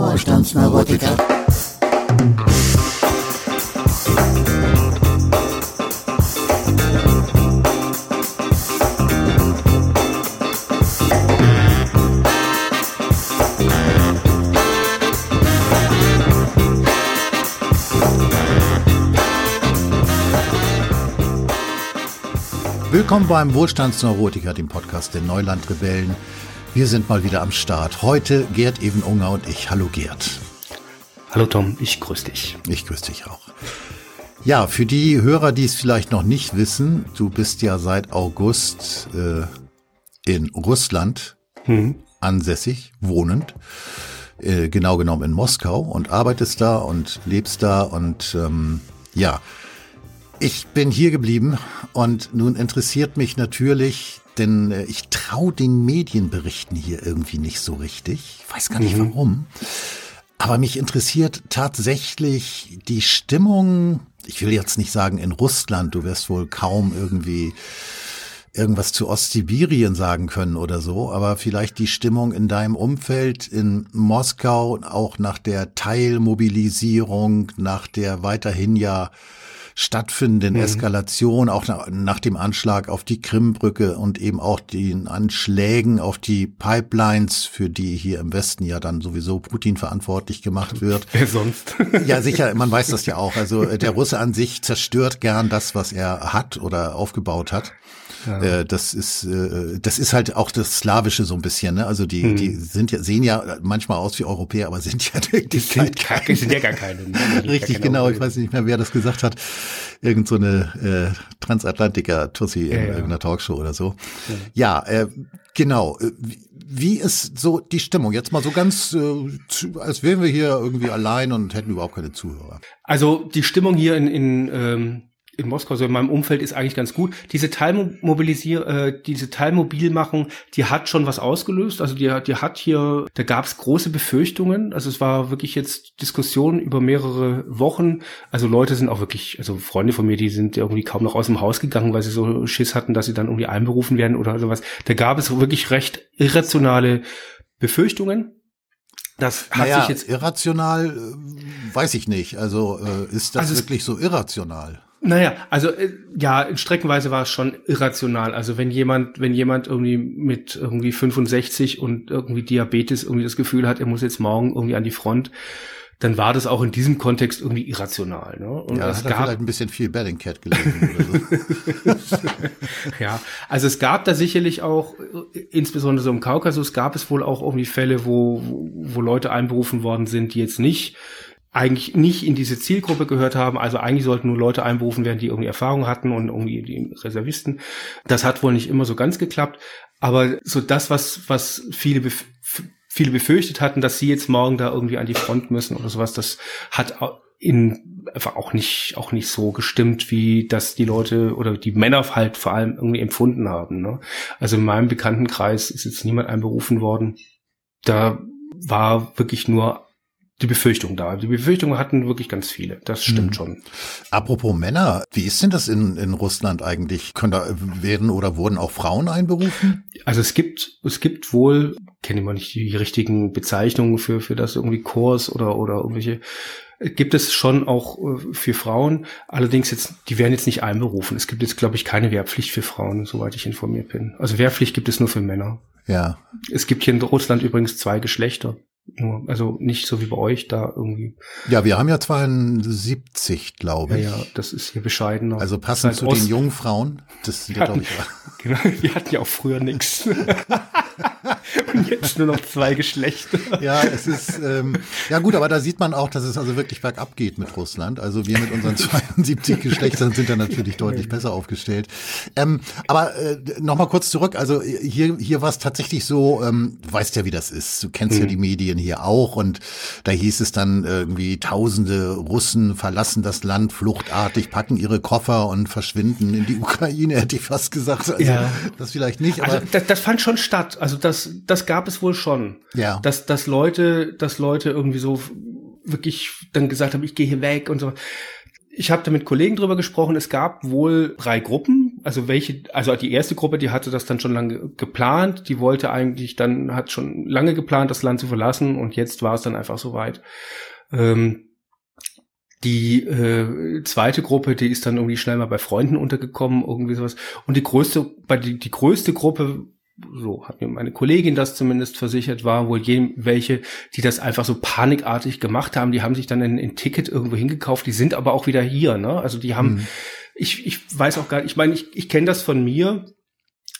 Wohlstandsneurotiker. Willkommen beim Wohlstandsneurotiker, dem Podcast der Neulandrebellen. Wir sind mal wieder am Start. Heute Gerd Even Unger und ich. Hallo Gerd. Hallo Tom, ich grüße dich. Ich grüße dich auch. Ja, für die Hörer, die es vielleicht noch nicht wissen, du bist ja seit August äh, in Russland hm. ansässig, wohnend. Äh, genau genommen in Moskau und arbeitest da und lebst da und ähm, ja, ich bin hier geblieben und nun interessiert mich natürlich, denn äh, ich traue den Medienberichten hier irgendwie nicht so richtig. Ich weiß gar nicht mhm. warum. Aber mich interessiert tatsächlich die Stimmung, ich will jetzt nicht sagen in Russland, du wirst wohl kaum irgendwie irgendwas zu Ostsibirien sagen können oder so, aber vielleicht die Stimmung in deinem Umfeld in Moskau, auch nach der Teilmobilisierung, nach der weiterhin ja stattfindenden mhm. Eskalation, auch nach, nach, dem Anschlag auf die Krimbrücke und eben auch den Anschlägen auf die Pipelines, für die hier im Westen ja dann sowieso Putin verantwortlich gemacht wird. Wer sonst? ja, sicher, man weiß das ja auch. Also äh, der Russe an sich zerstört gern das, was er hat oder aufgebaut hat. Ja. Äh, das ist äh, das ist halt auch das Slawische so ein bisschen. Ne? Also die hm. die sind ja sehen ja manchmal aus wie Europäer, aber sind ja die sind, keine, sind ja gar keine. Ne? Richtig, genau. Ich weiß nicht mehr, wer das gesagt hat. Irgend so eine äh, Transatlantiker Tussi in ja, irgendeiner Talkshow oder so. Ja, ja äh, genau. Äh, wie ist so die Stimmung? Jetzt mal so ganz, äh, als wären wir hier irgendwie allein und hätten überhaupt keine Zuhörer. Also die Stimmung hier in, in ähm, in Moskau, so in meinem Umfeld ist eigentlich ganz gut. Diese Teilmobilisier, äh, diese Teilmobilmachung, die hat schon was ausgelöst. Also die, die hat hier, da gab es große Befürchtungen. Also es war wirklich jetzt Diskussion über mehrere Wochen. Also Leute sind auch wirklich, also Freunde von mir, die sind irgendwie kaum noch aus dem Haus gegangen, weil sie so Schiss hatten, dass sie dann irgendwie einberufen werden oder sowas. Da gab es wirklich recht irrationale Befürchtungen. Das hat naja, sich jetzt irrational, äh, weiß ich nicht. Also äh, ist das also wirklich so irrational? Naja, also äh, ja, streckenweise war es schon irrational. Also wenn jemand, wenn jemand irgendwie mit irgendwie 65 und irgendwie Diabetes irgendwie das Gefühl hat, er muss jetzt morgen irgendwie an die Front, dann war das auch in diesem Kontext irgendwie irrational. Ne? Und ja, es hat gab vielleicht ein bisschen viel Bellingcat gelesen oder so. ja, also es gab da sicherlich auch, insbesondere so im Kaukasus, gab es wohl auch irgendwie Fälle, wo, wo Leute einberufen worden sind, die jetzt nicht eigentlich nicht in diese Zielgruppe gehört haben. Also eigentlich sollten nur Leute einberufen werden, die irgendwie Erfahrung hatten und irgendwie die Reservisten. Das hat wohl nicht immer so ganz geklappt. Aber so das, was, was viele, bef viele befürchtet hatten, dass sie jetzt morgen da irgendwie an die Front müssen oder sowas, das hat in einfach auch nicht auch nicht so gestimmt, wie das die Leute oder die Männer halt vor allem irgendwie empfunden haben. Ne? Also in meinem Bekanntenkreis ist jetzt niemand einberufen worden. Da war wirklich nur die Befürchtung da. Die Befürchtungen hatten wirklich ganz viele. Das stimmt hm. schon. Apropos Männer, wie ist denn das in, in Russland eigentlich? Können da werden oder wurden auch Frauen einberufen? Also es gibt, es gibt wohl, kenne ich mal nicht die richtigen Bezeichnungen für, für das irgendwie Kurs oder, oder irgendwelche, gibt es schon auch äh, für Frauen. Allerdings jetzt, die werden jetzt nicht einberufen. Es gibt jetzt, glaube ich, keine Wehrpflicht für Frauen, soweit ich informiert bin. Also Wehrpflicht gibt es nur für Männer. Ja. Es gibt hier in Russland übrigens zwei Geschlechter. Nur, also nicht so wie bei euch da irgendwie. Ja, wir haben ja 72, glaube ich. Ja, ja, das ist hier bescheidener. Also passend zu Ost den jungen Frauen. Das sind ja, glaube ich. Genau, wir hatten ja auch früher nichts. Und jetzt nur noch zwei Geschlechter. Ja, es ist, ähm, ja gut, aber da sieht man auch, dass es also wirklich bergab geht mit Russland. Also wir mit unseren 72 Geschlechtern sind da natürlich deutlich besser aufgestellt. Ähm, aber äh, nochmal kurz zurück. Also hier, hier war es tatsächlich so, ähm, du weißt ja, wie das ist. Du kennst mhm. ja die Medien hier auch und da hieß es dann irgendwie, tausende Russen verlassen das Land fluchtartig, packen ihre Koffer und verschwinden in die Ukraine, hätte ich fast gesagt. Also ja. das vielleicht nicht. Aber also das, das fand schon statt. Also das, das gab es wohl schon. Ja. Dass, dass Leute, dass Leute irgendwie so wirklich dann gesagt haben, ich gehe hier weg und so. Ich habe da mit Kollegen drüber gesprochen. Es gab wohl drei Gruppen also welche, also die erste Gruppe, die hatte das dann schon lange geplant, die wollte eigentlich dann, hat schon lange geplant, das Land zu verlassen und jetzt war es dann einfach soweit. Ähm, die äh, zweite Gruppe, die ist dann irgendwie schnell mal bei Freunden untergekommen, irgendwie sowas. Und die größte, bei die, die größte Gruppe, so hat mir meine Kollegin das zumindest versichert, war wohl je, welche, die das einfach so panikartig gemacht haben. Die haben sich dann ein, ein Ticket irgendwo hingekauft, die sind aber auch wieder hier, ne? Also die haben, mhm. ich, ich weiß auch gar nicht, ich meine, ich, ich kenne das von mir,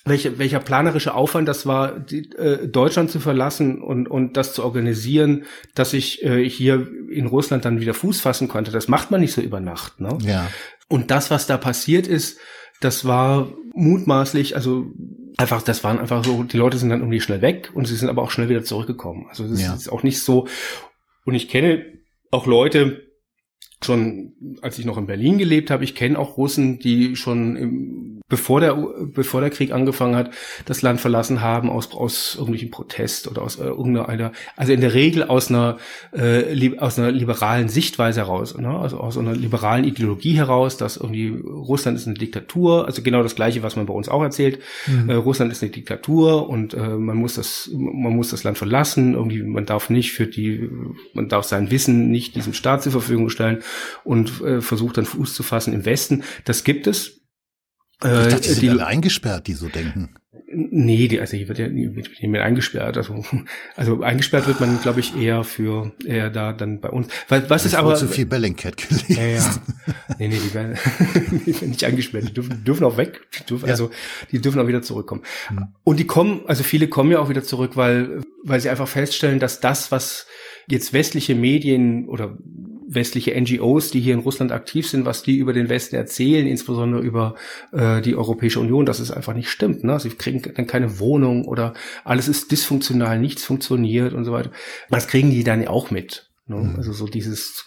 welche, welcher planerische Aufwand das war, die, äh, Deutschland zu verlassen und, und das zu organisieren, dass ich äh, hier in Russland dann wieder Fuß fassen konnte. Das macht man nicht so über Nacht. Ne? Ja. Und das, was da passiert ist, das war mutmaßlich, also einfach, das waren einfach so, die Leute sind dann irgendwie schnell weg und sie sind aber auch schnell wieder zurückgekommen. Also das ja. ist auch nicht so. Und ich kenne auch Leute, schon als ich noch in Berlin gelebt habe, ich kenne auch Russen, die schon im, bevor der bevor der Krieg angefangen hat, das Land verlassen haben aus aus irgendwelchen Protest oder aus äh, irgendeiner also in der Regel aus einer äh, aus einer liberalen Sichtweise heraus, ne? also aus einer liberalen Ideologie heraus, dass irgendwie Russland ist eine Diktatur, also genau das gleiche, was man bei uns auch erzählt. Mhm. Äh, Russland ist eine Diktatur und äh, man muss das man muss das Land verlassen, irgendwie man darf nicht für die man darf sein Wissen nicht diesem Staat zur Verfügung stellen und äh, versucht dann Fuß zu fassen im Westen. Das gibt es. Äh, ich dachte, die sind alle eingesperrt, die so denken. Nee, die, also hier wird ja nicht mehr eingesperrt. Also, also eingesperrt wird man, glaube ich, eher für eher da dann bei uns. Weil, was ist aber zu viel Bellingcat gelesen. Ja, ja. Nee, nee, die werden, die werden nicht eingesperrt. Die dürfen, dürfen auch weg. Die dürfen, ja. Also die dürfen auch wieder zurückkommen. Hm. Und die kommen, also viele kommen ja auch wieder zurück, weil weil sie einfach feststellen, dass das, was jetzt westliche Medien oder westliche NGOs, die hier in Russland aktiv sind, was die über den Westen erzählen, insbesondere über äh, die Europäische Union, dass es einfach nicht stimmt. Ne? Sie kriegen dann keine Wohnung oder alles ist dysfunktional, nichts funktioniert und so weiter. Das kriegen die dann auch mit. Ne? Mhm. Also so dieses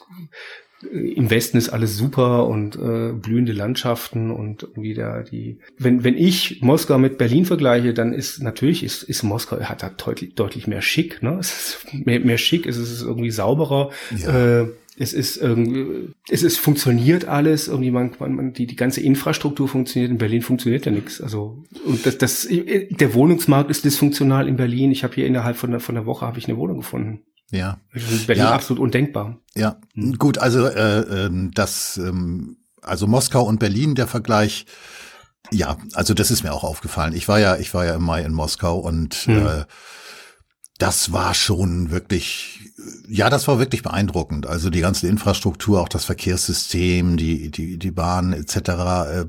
äh, im Westen ist alles super und äh, blühende Landschaften und irgendwie da die. Wenn wenn ich Moskau mit Berlin vergleiche, dann ist natürlich ist ist Moskau hat da deutlich deutlich mehr schick. Ne, es ist mehr, mehr schick, es ist irgendwie sauberer. Ja. Äh, es ist irgendwie, es ist funktioniert alles, irgendwie man, man die, die ganze Infrastruktur funktioniert, in Berlin funktioniert ja nichts. Also und das, das der Wohnungsmarkt ist dysfunktional in Berlin. Ich habe hier innerhalb von der, von der Woche habe ich eine Wohnung gefunden. Ja. in Berlin ja. absolut undenkbar. Ja, hm. gut, also äh, ähm, das, ähm, also Moskau und Berlin, der Vergleich, ja, also das ist mir auch aufgefallen. Ich war ja, ich war ja im Mai in Moskau und hm. äh, das war schon wirklich, ja, das war wirklich beeindruckend. Also die ganze Infrastruktur, auch das Verkehrssystem, die, die, die Bahn etc. Äh,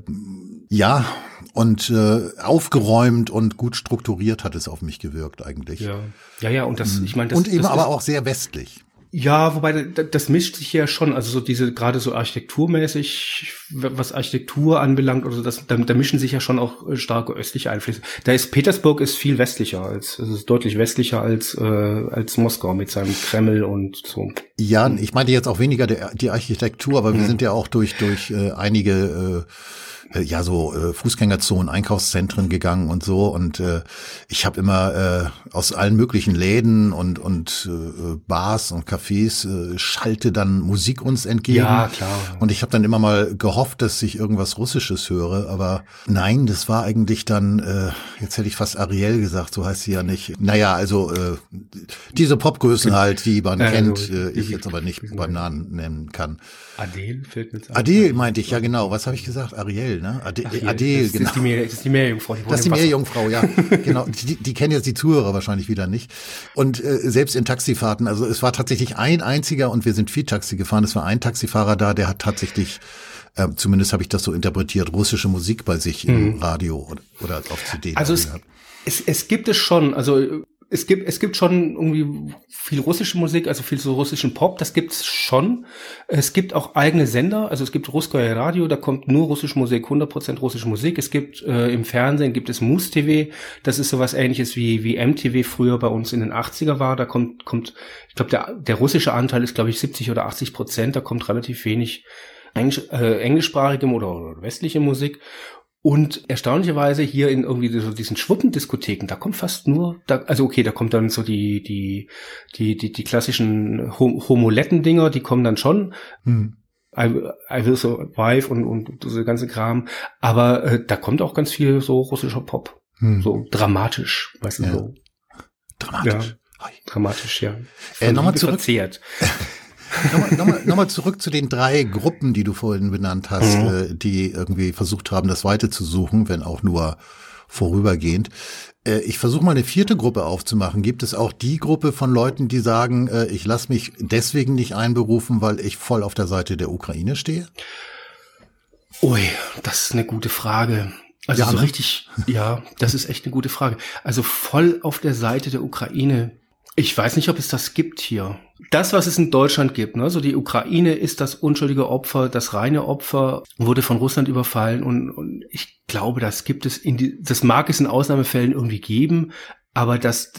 ja, und äh, aufgeräumt und gut strukturiert hat es auf mich gewirkt eigentlich. Ja, ja, ja und das, ich meine, das und eben das aber auch sehr westlich. Ja, wobei das mischt sich ja schon, also so diese gerade so architekturmäßig, was Architektur anbelangt oder so, das, da, da mischen sich ja schon auch äh, starke östliche Einflüsse. Da ist Petersburg ist viel westlicher als, also ist deutlich westlicher als äh, als Moskau mit seinem Kreml und so. Ja, ich meinte jetzt auch weniger der, die Architektur, aber wir mhm. sind ja auch durch durch äh, einige äh, äh, ja so äh, Fußgängerzonen, Einkaufszentren gegangen und so und äh, ich habe immer äh, aus allen möglichen Läden und und äh, Bars und Cafés äh, schallte dann Musik uns entgegen. Ja, klar. Und ich habe dann immer mal gehofft, dass ich irgendwas Russisches höre, aber nein, das war eigentlich dann äh, jetzt hätte ich fast Ariel gesagt, so heißt sie ja nicht. Naja, also äh, diese Popgrößen halt, die man kennt, äh, ich jetzt aber nicht beim Namen nennen kann. Adele fällt mir jetzt Adele meinte ich, ja genau. Was habe ich gesagt? Ariel, ne? Adele, Ach, Adele das, genau. Ist die Meer, das ist die Meerjungfrau. Die das ist die Meerjungfrau, ja. genau. Die, die kennen jetzt die Zuhörer wahrscheinlich wieder nicht. Und äh, selbst in Taxifahrten, also es war tatsächlich ein einziger und wir sind viel Taxi gefahren. Es war ein Taxifahrer da, der hat tatsächlich äh, zumindest habe ich das so interpretiert, russische Musik bei sich mhm. im Radio oder, oder auf CD. Also es, es, es gibt es schon, also es gibt, es gibt schon irgendwie viel russische Musik, also viel so russischen Pop, das gibt's schon. Es gibt auch eigene Sender, also es gibt Ruskoye Radio, da kommt nur russische Musik, 100% russische Musik. Es gibt äh, im Fernsehen gibt es Mus TV, das ist sowas ähnliches wie, wie MTV früher bei uns in den 80er war. Da kommt, kommt, ich glaube, der, der russische Anteil ist, glaube ich, 70 oder 80 Prozent, da kommt relativ wenig Englisch, äh, englischsprachige oder westliche Musik. Und erstaunlicherweise hier in irgendwie so diesen Schwuppendiskotheken, da kommt fast nur, da, also okay, da kommt dann so die, die, die, die, die klassischen Homoletten-Dinger, die kommen dann schon. Hm. I, I Will Survive und, und diese ganze Kram. Aber äh, da kommt auch ganz viel so russischer Pop. Hm. So dramatisch, weißt du, ja. so. Dramatisch. Ja, dramatisch, ja. Äh, nochmal zurück. nochmal, nochmal, nochmal zurück zu den drei Gruppen, die du vorhin benannt hast, mhm. äh, die irgendwie versucht haben, das Weite zu suchen, wenn auch nur vorübergehend. Äh, ich versuche mal eine vierte Gruppe aufzumachen. Gibt es auch die Gruppe von Leuten, die sagen, äh, ich lasse mich deswegen nicht einberufen, weil ich voll auf der Seite der Ukraine stehe? Ui, das ist eine gute Frage. Also ja, so ne? richtig, ja, das ist echt eine gute Frage. Also voll auf der Seite der Ukraine ich weiß nicht, ob es das gibt hier. Das, was es in Deutschland gibt, ne, so die Ukraine ist das unschuldige Opfer, das reine Opfer, wurde von Russland überfallen und, und ich glaube, das gibt es in die, das mag es in Ausnahmefällen irgendwie geben, aber das,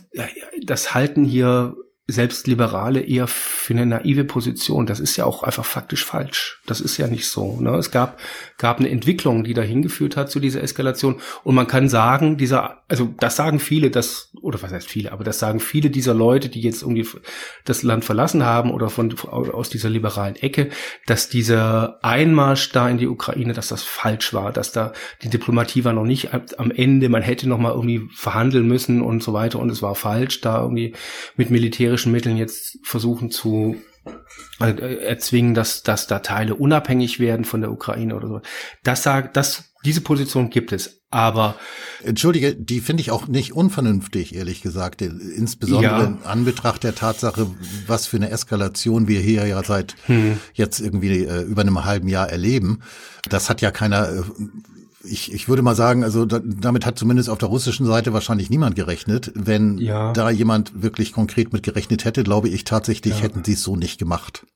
das halten hier selbst Liberale eher für eine naive Position. Das ist ja auch einfach faktisch falsch. Das ist ja nicht so. Ne? Es gab, gab eine Entwicklung, die dahin geführt hat zu dieser Eskalation. Und man kann sagen, dieser, also das sagen viele, das, oder was heißt viele, aber das sagen viele dieser Leute, die jetzt irgendwie das Land verlassen haben oder von, aus dieser liberalen Ecke, dass dieser Einmarsch da in die Ukraine, dass das falsch war, dass da die Diplomatie war noch nicht am Ende, man hätte noch mal irgendwie verhandeln müssen und so weiter und es war falsch, da irgendwie mit militärischen militärischen Mitteln jetzt versuchen zu äh, erzwingen, dass, dass da Teile unabhängig werden von der Ukraine oder so. Das sagt, das, diese Position gibt es. Aber Entschuldige, die finde ich auch nicht unvernünftig, ehrlich gesagt. Insbesondere ja. in Anbetracht der Tatsache, was für eine Eskalation wir hier ja seit hm. jetzt irgendwie äh, über einem halben Jahr erleben. Das hat ja keiner äh, ich, ich würde mal sagen, also da, damit hat zumindest auf der russischen Seite wahrscheinlich niemand gerechnet. Wenn ja. da jemand wirklich konkret mit gerechnet hätte, glaube ich tatsächlich, ja. hätten sie es so nicht gemacht.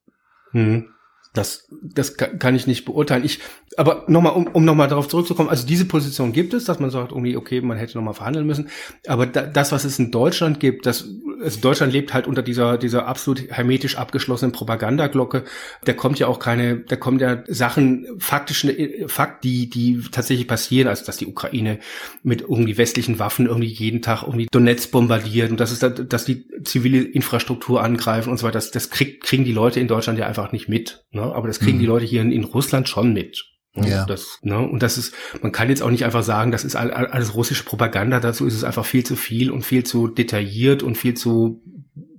Hm. Das, das kann ich nicht beurteilen. Ich, aber nochmal, um, um nochmal darauf zurückzukommen, also diese Position gibt es, dass man sagt, irgendwie, okay, man hätte nochmal verhandeln müssen. Aber da, das, was es in Deutschland gibt, das, also Deutschland lebt halt unter dieser, dieser absolut hermetisch abgeschlossenen Propagandaglocke. Da kommt ja auch keine, da kommen ja Sachen, faktische, Fakt, die, die tatsächlich passieren, also dass die Ukraine mit irgendwie westlichen Waffen irgendwie jeden Tag irgendwie Donetsk bombardiert und dass es da, dass die zivile Infrastruktur angreifen und so weiter. Das, das krieg, kriegen die Leute in Deutschland ja einfach nicht mit. Ne? Aber das kriegen mhm. die Leute hier in, in Russland schon mit. Ja. Das, ne, und das ist, man kann jetzt auch nicht einfach sagen, das ist alles russische Propaganda, dazu ist es einfach viel zu viel und viel zu detailliert und viel zu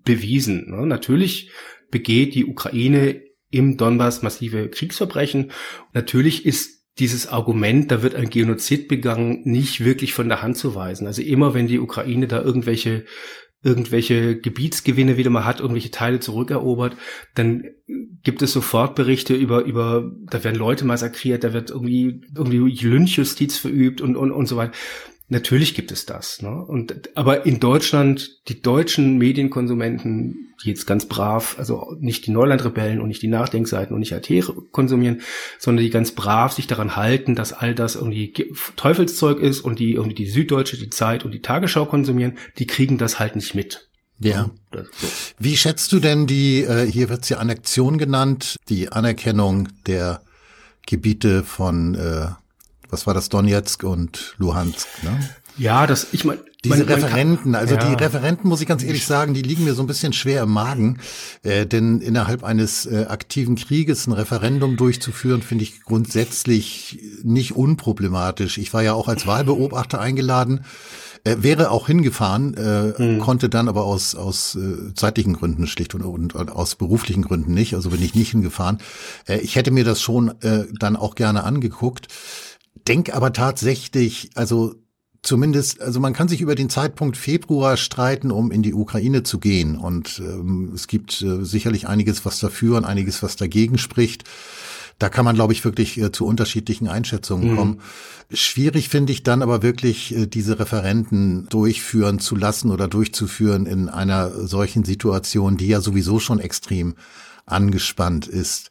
bewiesen. Ne? Natürlich begeht die Ukraine im Donbass massive Kriegsverbrechen. Natürlich ist dieses Argument, da wird ein Genozid begangen, nicht wirklich von der Hand zu weisen. Also immer wenn die Ukraine da irgendwelche irgendwelche Gebietsgewinne wieder mal hat, irgendwelche Teile zurückerobert, dann gibt es sofort Berichte über, über, da werden Leute massakriert, da wird irgendwie, irgendwie Lynchjustiz verübt und, und, und so weiter. Natürlich gibt es das. Ne? Und, aber in Deutschland, die deutschen Medienkonsumenten, die jetzt ganz brav, also nicht die Neulandrebellen und nicht die Nachdenkseiten und nicht AT konsumieren, sondern die ganz brav sich daran halten, dass all das irgendwie Teufelszeug ist und die irgendwie die Süddeutsche, die Zeit und die Tagesschau konsumieren, die kriegen das halt nicht mit. Ja. So. Wie schätzt du denn die, äh, hier wird's ja Annexion genannt, die Anerkennung der Gebiete von äh, was war das, Donetsk und Luhansk, ne? Ja, das, ich meine, diese man, Referenten, also ja. die Referenten, muss ich ganz ehrlich sagen, die liegen mir so ein bisschen schwer im Magen. Äh, denn innerhalb eines äh, aktiven Krieges ein Referendum durchzuführen, finde ich grundsätzlich nicht unproblematisch. Ich war ja auch als Wahlbeobachter eingeladen, äh, wäre auch hingefahren, äh, hm. konnte dann aber aus, aus äh, zeitlichen Gründen schlicht und, und, und aus beruflichen Gründen nicht. Also bin ich nicht hingefahren. Äh, ich hätte mir das schon äh, dann auch gerne angeguckt denk aber tatsächlich, also zumindest, also man kann sich über den Zeitpunkt Februar streiten, um in die Ukraine zu gehen. Und ähm, es gibt äh, sicherlich einiges, was dafür und einiges, was dagegen spricht. Da kann man, glaube ich, wirklich äh, zu unterschiedlichen Einschätzungen mhm. kommen. Schwierig finde ich dann aber wirklich, äh, diese Referenten durchführen zu lassen oder durchzuführen in einer solchen Situation, die ja sowieso schon extrem angespannt ist.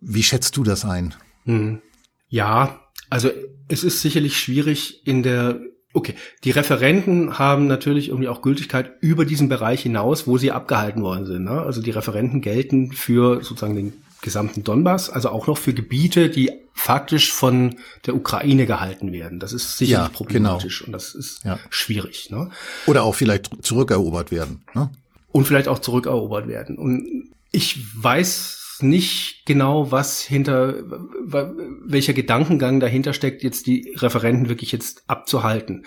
Wie schätzt du das ein? Mhm. Ja, also es ist sicherlich schwierig in der Okay, die Referenten haben natürlich irgendwie auch Gültigkeit über diesen Bereich hinaus, wo sie abgehalten worden sind. Ne? Also die Referenten gelten für sozusagen den gesamten Donbass, also auch noch für Gebiete, die faktisch von der Ukraine gehalten werden. Das ist sicherlich ja, problematisch genau. und das ist ja. schwierig. Ne? Oder auch vielleicht zurückerobert werden. Ne? Und vielleicht auch zurückerobert werden. Und ich weiß nicht genau, was hinter, welcher Gedankengang dahinter steckt, jetzt die Referenten wirklich jetzt abzuhalten.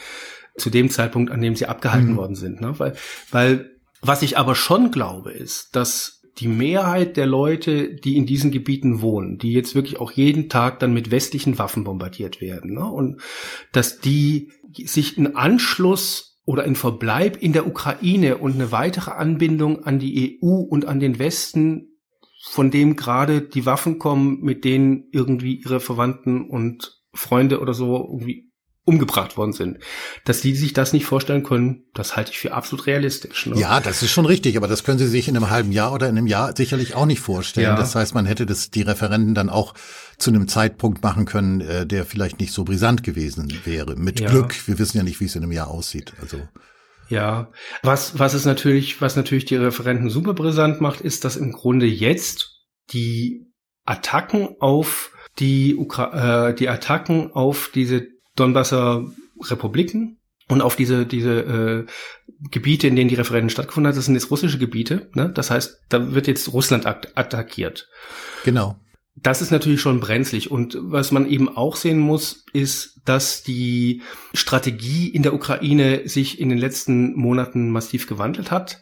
Zu dem Zeitpunkt, an dem sie abgehalten mhm. worden sind. Ne? Weil, weil, was ich aber schon glaube, ist, dass die Mehrheit der Leute, die in diesen Gebieten wohnen, die jetzt wirklich auch jeden Tag dann mit westlichen Waffen bombardiert werden, ne? und dass die sich einen Anschluss oder einen Verbleib in der Ukraine und eine weitere Anbindung an die EU und an den Westen, von dem gerade die Waffen kommen, mit denen irgendwie ihre Verwandten und Freunde oder so irgendwie umgebracht worden sind. Dass die sich das nicht vorstellen können, das halte ich für absolut realistisch. Ne? Ja, das ist schon richtig, aber das können sie sich in einem halben Jahr oder in einem Jahr sicherlich auch nicht vorstellen. Ja. Das heißt, man hätte das die Referenden dann auch zu einem Zeitpunkt machen können, äh, der vielleicht nicht so brisant gewesen wäre. Mit ja. Glück. Wir wissen ja nicht, wie es in einem Jahr aussieht. Also ja, was was es natürlich, was natürlich die Referenten super brisant macht, ist, dass im Grunde jetzt die Attacken auf die Ukra äh, die Attacken auf diese Donbasser Republiken und auf diese diese äh, Gebiete, in denen die Referenden stattgefunden haben, das sind jetzt russische Gebiete. Ne? Das heißt, da wird jetzt Russland attackiert. Genau. Das ist natürlich schon brenzlig. Und was man eben auch sehen muss, ist, dass die Strategie in der Ukraine sich in den letzten Monaten massiv gewandelt hat.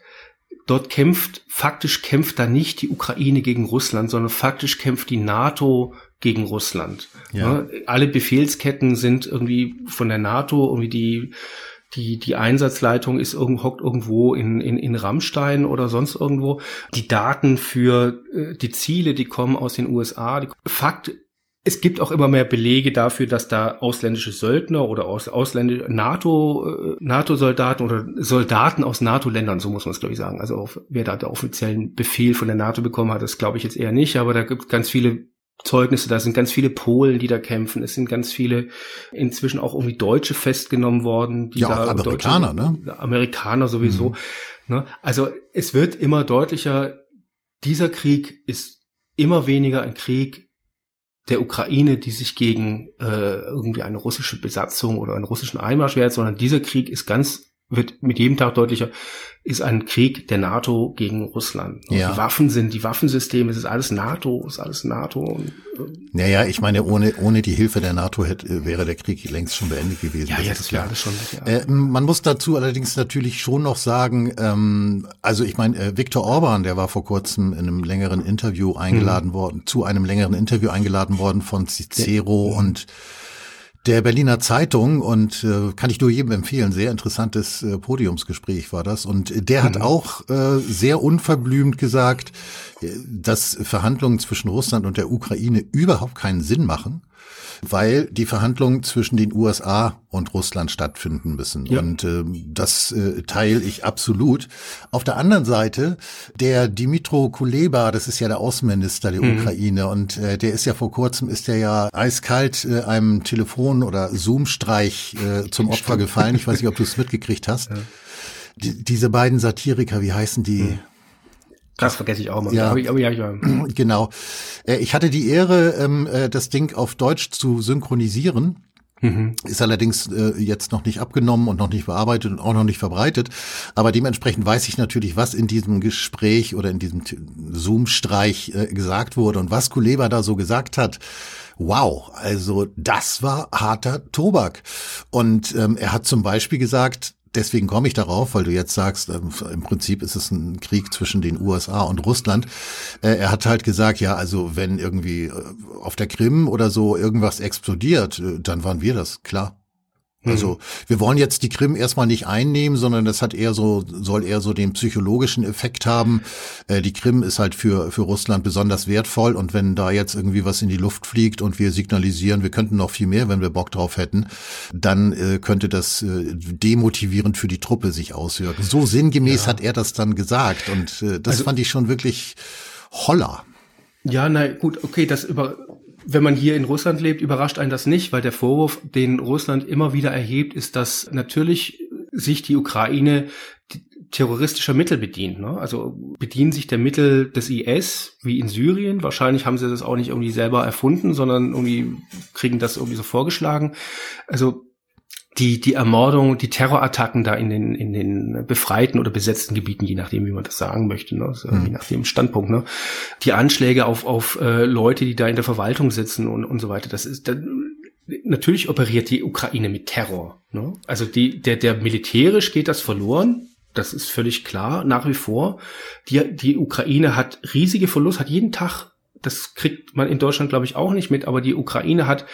Dort kämpft, faktisch kämpft da nicht die Ukraine gegen Russland, sondern faktisch kämpft die NATO gegen Russland. Ja. Ne? Alle Befehlsketten sind irgendwie von der NATO, irgendwie die die, die Einsatzleitung ist irgendwo, hockt irgendwo in, in, in Rammstein oder sonst irgendwo. Die Daten für äh, die Ziele, die kommen aus den USA. Die, Fakt, es gibt auch immer mehr Belege dafür, dass da ausländische Söldner oder aus, ausländische NATO, äh, NATO-Soldaten oder Soldaten aus NATO-Ländern, so muss man es glaube ich sagen. Also auf, wer da den offiziellen Befehl von der NATO bekommen hat, das glaube ich jetzt eher nicht, aber da gibt es ganz viele Zeugnisse, da sind ganz viele Polen, die da kämpfen, es sind ganz viele inzwischen auch irgendwie Deutsche festgenommen worden. Die ja, auch Amerikaner, Deutsche, ne? Amerikaner sowieso. Mhm. Ne? Also es wird immer deutlicher, dieser Krieg ist immer weniger ein Krieg der Ukraine, die sich gegen äh, irgendwie eine russische Besatzung oder einen russischen Einmarsch wehrt, sondern dieser Krieg ist ganz wird mit jedem Tag deutlicher, ist ein Krieg der NATO gegen Russland. Ja. Die Waffen sind, die Waffensysteme, es ist alles NATO, es ist alles NATO. Und, naja, ich meine, ohne, ohne die Hilfe der NATO hätte, wäre der Krieg längst schon beendet gewesen. Ja, das ja, das wäre alles schon. Ja. Äh, man muss dazu allerdings natürlich schon noch sagen, ähm, also ich meine, äh, Viktor Orban, der war vor kurzem in einem längeren Interview eingeladen mhm. worden, zu einem längeren Interview eingeladen worden von Cicero der, und der Berliner Zeitung und äh, kann ich nur jedem empfehlen, sehr interessantes äh, Podiumsgespräch war das. Und der hat mhm. auch äh, sehr unverblümt gesagt, äh, dass Verhandlungen zwischen Russland und der Ukraine überhaupt keinen Sinn machen weil die Verhandlungen zwischen den USA und Russland stattfinden müssen. Ja. Und äh, das äh, teile ich absolut. Auf der anderen Seite, der Dimitro Kuleba, das ist ja der Außenminister der mhm. Ukraine und äh, der ist ja vor kurzem, ist der ja eiskalt äh, einem Telefon- oder Zoom-Streich äh, zum Opfer gefallen. Ich weiß nicht, ob du es mitgekriegt hast. Ja. Die, diese beiden Satiriker, wie heißen die? Mhm. Das vergesse ich auch mal. Ja, aber, aber ja, ja. Genau. Äh, ich hatte die Ehre, ähm, äh, das Ding auf Deutsch zu synchronisieren. Mhm. Ist allerdings äh, jetzt noch nicht abgenommen und noch nicht bearbeitet und auch noch nicht verbreitet. Aber dementsprechend weiß ich natürlich, was in diesem Gespräch oder in diesem Zoom-Streich äh, gesagt wurde und was Kuleba da so gesagt hat. Wow, also das war harter Tobak. Und ähm, er hat zum Beispiel gesagt, deswegen komme ich darauf, weil du jetzt sagst, ähm, im Prinzip ist es ein Krieg zwischen den USA und Russland. Äh, er hat halt gesagt, ja, also wenn irgendwie äh, auf der Krim oder so irgendwas explodiert, äh, dann waren wir das, klar. Also mhm. wir wollen jetzt die Krim erstmal nicht einnehmen, sondern das hat eher so, soll eher so den psychologischen Effekt haben. Äh, die Krim ist halt für, für Russland besonders wertvoll und wenn da jetzt irgendwie was in die Luft fliegt und wir signalisieren, wir könnten noch viel mehr, wenn wir Bock drauf hätten, dann äh, könnte das äh, demotivierend für die Truppe sich auswirken. So sinngemäß ja. hat er das dann gesagt und äh, das also, fand ich schon wirklich holler. Ja, na gut, okay, das über wenn man hier in Russland lebt, überrascht einen das nicht, weil der Vorwurf, den Russland immer wieder erhebt, ist, dass natürlich sich die Ukraine terroristischer Mittel bedient. Ne? Also bedienen sich der Mittel des IS, wie in Syrien. Wahrscheinlich haben sie das auch nicht irgendwie selber erfunden, sondern irgendwie kriegen das irgendwie so vorgeschlagen. Also die, die Ermordung, die Terrorattacken da in den, in den befreiten oder besetzten Gebieten, je nachdem, wie man das sagen möchte, ne? Also, mhm. je nachdem Standpunkt, ne? Die Anschläge auf, auf äh, Leute, die da in der Verwaltung sitzen und, und so weiter, das ist, da, natürlich operiert die Ukraine mit Terror. Ne? Also die, der, der militärisch geht das verloren. Das ist völlig klar, nach wie vor. Die, die Ukraine hat riesige Verluste, hat jeden Tag das kriegt man in Deutschland, glaube ich, auch nicht mit, aber die Ukraine hat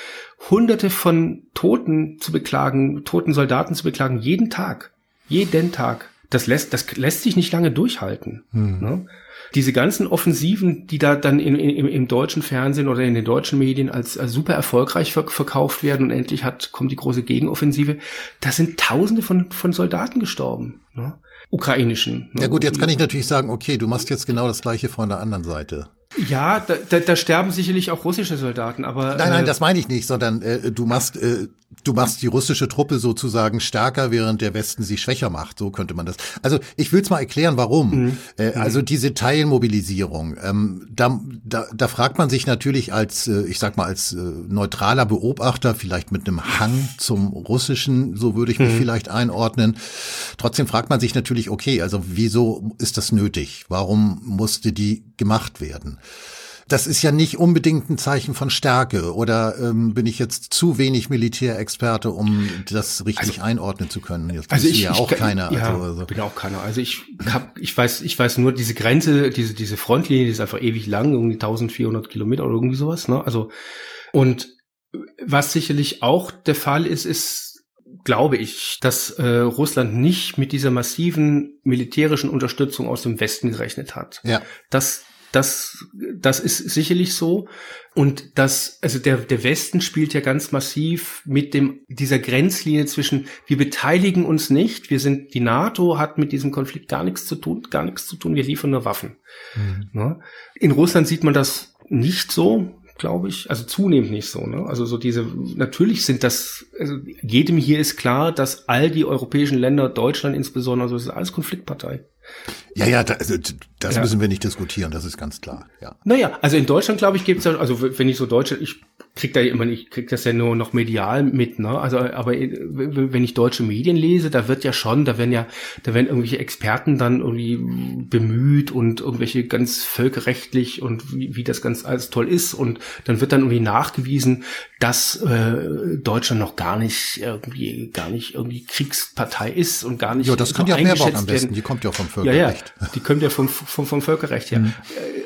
hunderte von Toten zu beklagen, toten Soldaten zu beklagen, jeden Tag. Jeden Tag. Das lässt, das lässt sich nicht lange durchhalten. Hm. Ne? Diese ganzen Offensiven, die da dann in, in, im deutschen Fernsehen oder in den deutschen Medien als, als super erfolgreich verkauft werden und endlich hat, kommt die große Gegenoffensive, da sind Tausende von, von Soldaten gestorben. Ne? Ukrainischen. Ne? Ja gut, jetzt kann ich natürlich sagen, okay, du machst jetzt genau das gleiche von der anderen Seite. Ja, da, da, da sterben sicherlich auch russische Soldaten, aber. Nein, nein, äh, das meine ich nicht, sondern äh, du machst, äh, du machst die russische Truppe sozusagen stärker, während der Westen sie schwächer macht. So könnte man das. Also ich will es mal erklären, warum. Mhm. Äh, also diese Teilmobilisierung, ähm, da, da, da fragt man sich natürlich als, äh, ich sag mal, als äh, neutraler Beobachter, vielleicht mit einem Hang zum Russischen, so würde ich mich mhm. vielleicht einordnen. Trotzdem fragt man sich natürlich, okay, also wieso ist das nötig? Warum musste die gemacht werden? Das ist ja nicht unbedingt ein Zeichen von Stärke oder ähm, bin ich jetzt zu wenig Militärexperte, um das richtig also, einordnen zu können? Jetzt also ich, ja auch ich, keiner. Ja, also, also. bin auch keiner. Also ich hab, ich weiß, ich weiß nur diese Grenze, diese diese Frontlinie, die ist einfach ewig lang, irgendwie 1400 Kilometer oder irgendwie sowas. Ne? Also und was sicherlich auch der Fall ist, ist glaube ich, dass äh, Russland nicht mit dieser massiven militärischen Unterstützung aus dem Westen gerechnet hat. Ja. Das das, das ist sicherlich so. Und das, also der, der Westen spielt ja ganz massiv mit dem, dieser Grenzlinie zwischen, wir beteiligen uns nicht, wir sind, die NATO hat mit diesem Konflikt gar nichts zu tun, gar nichts zu tun, wir liefern nur Waffen. Mhm. Ne? In Russland sieht man das nicht so, glaube ich, also zunehmend nicht so. Ne? Also so diese, natürlich sind das, also jedem hier ist klar, dass all die europäischen Länder, Deutschland insbesondere, also das ist alles Konfliktpartei. Ja, ja, da, also, das ja. müssen wir nicht diskutieren, das ist ganz klar. Ja. Naja, also in Deutschland, glaube ich, gibt es ja, also wenn ich so Deutsche, ich krieg da immer, ich krieg das ja nur noch medial mit, ne? Also, aber wenn ich deutsche Medien lese, da wird ja schon, da werden ja, da werden irgendwelche Experten dann irgendwie bemüht und irgendwelche ganz völkerrechtlich und wie, wie das ganz alles toll ist und dann wird dann irgendwie nachgewiesen, dass äh, Deutschland noch gar nicht irgendwie, gar nicht irgendwie Kriegspartei ist und gar nicht. Ja, das so kommt ja Mehrwort am besten, die kommt ja vom Völkerrecht. Ja, ja, die kommt ja vom, vom, vom Völkerrecht her. Mhm.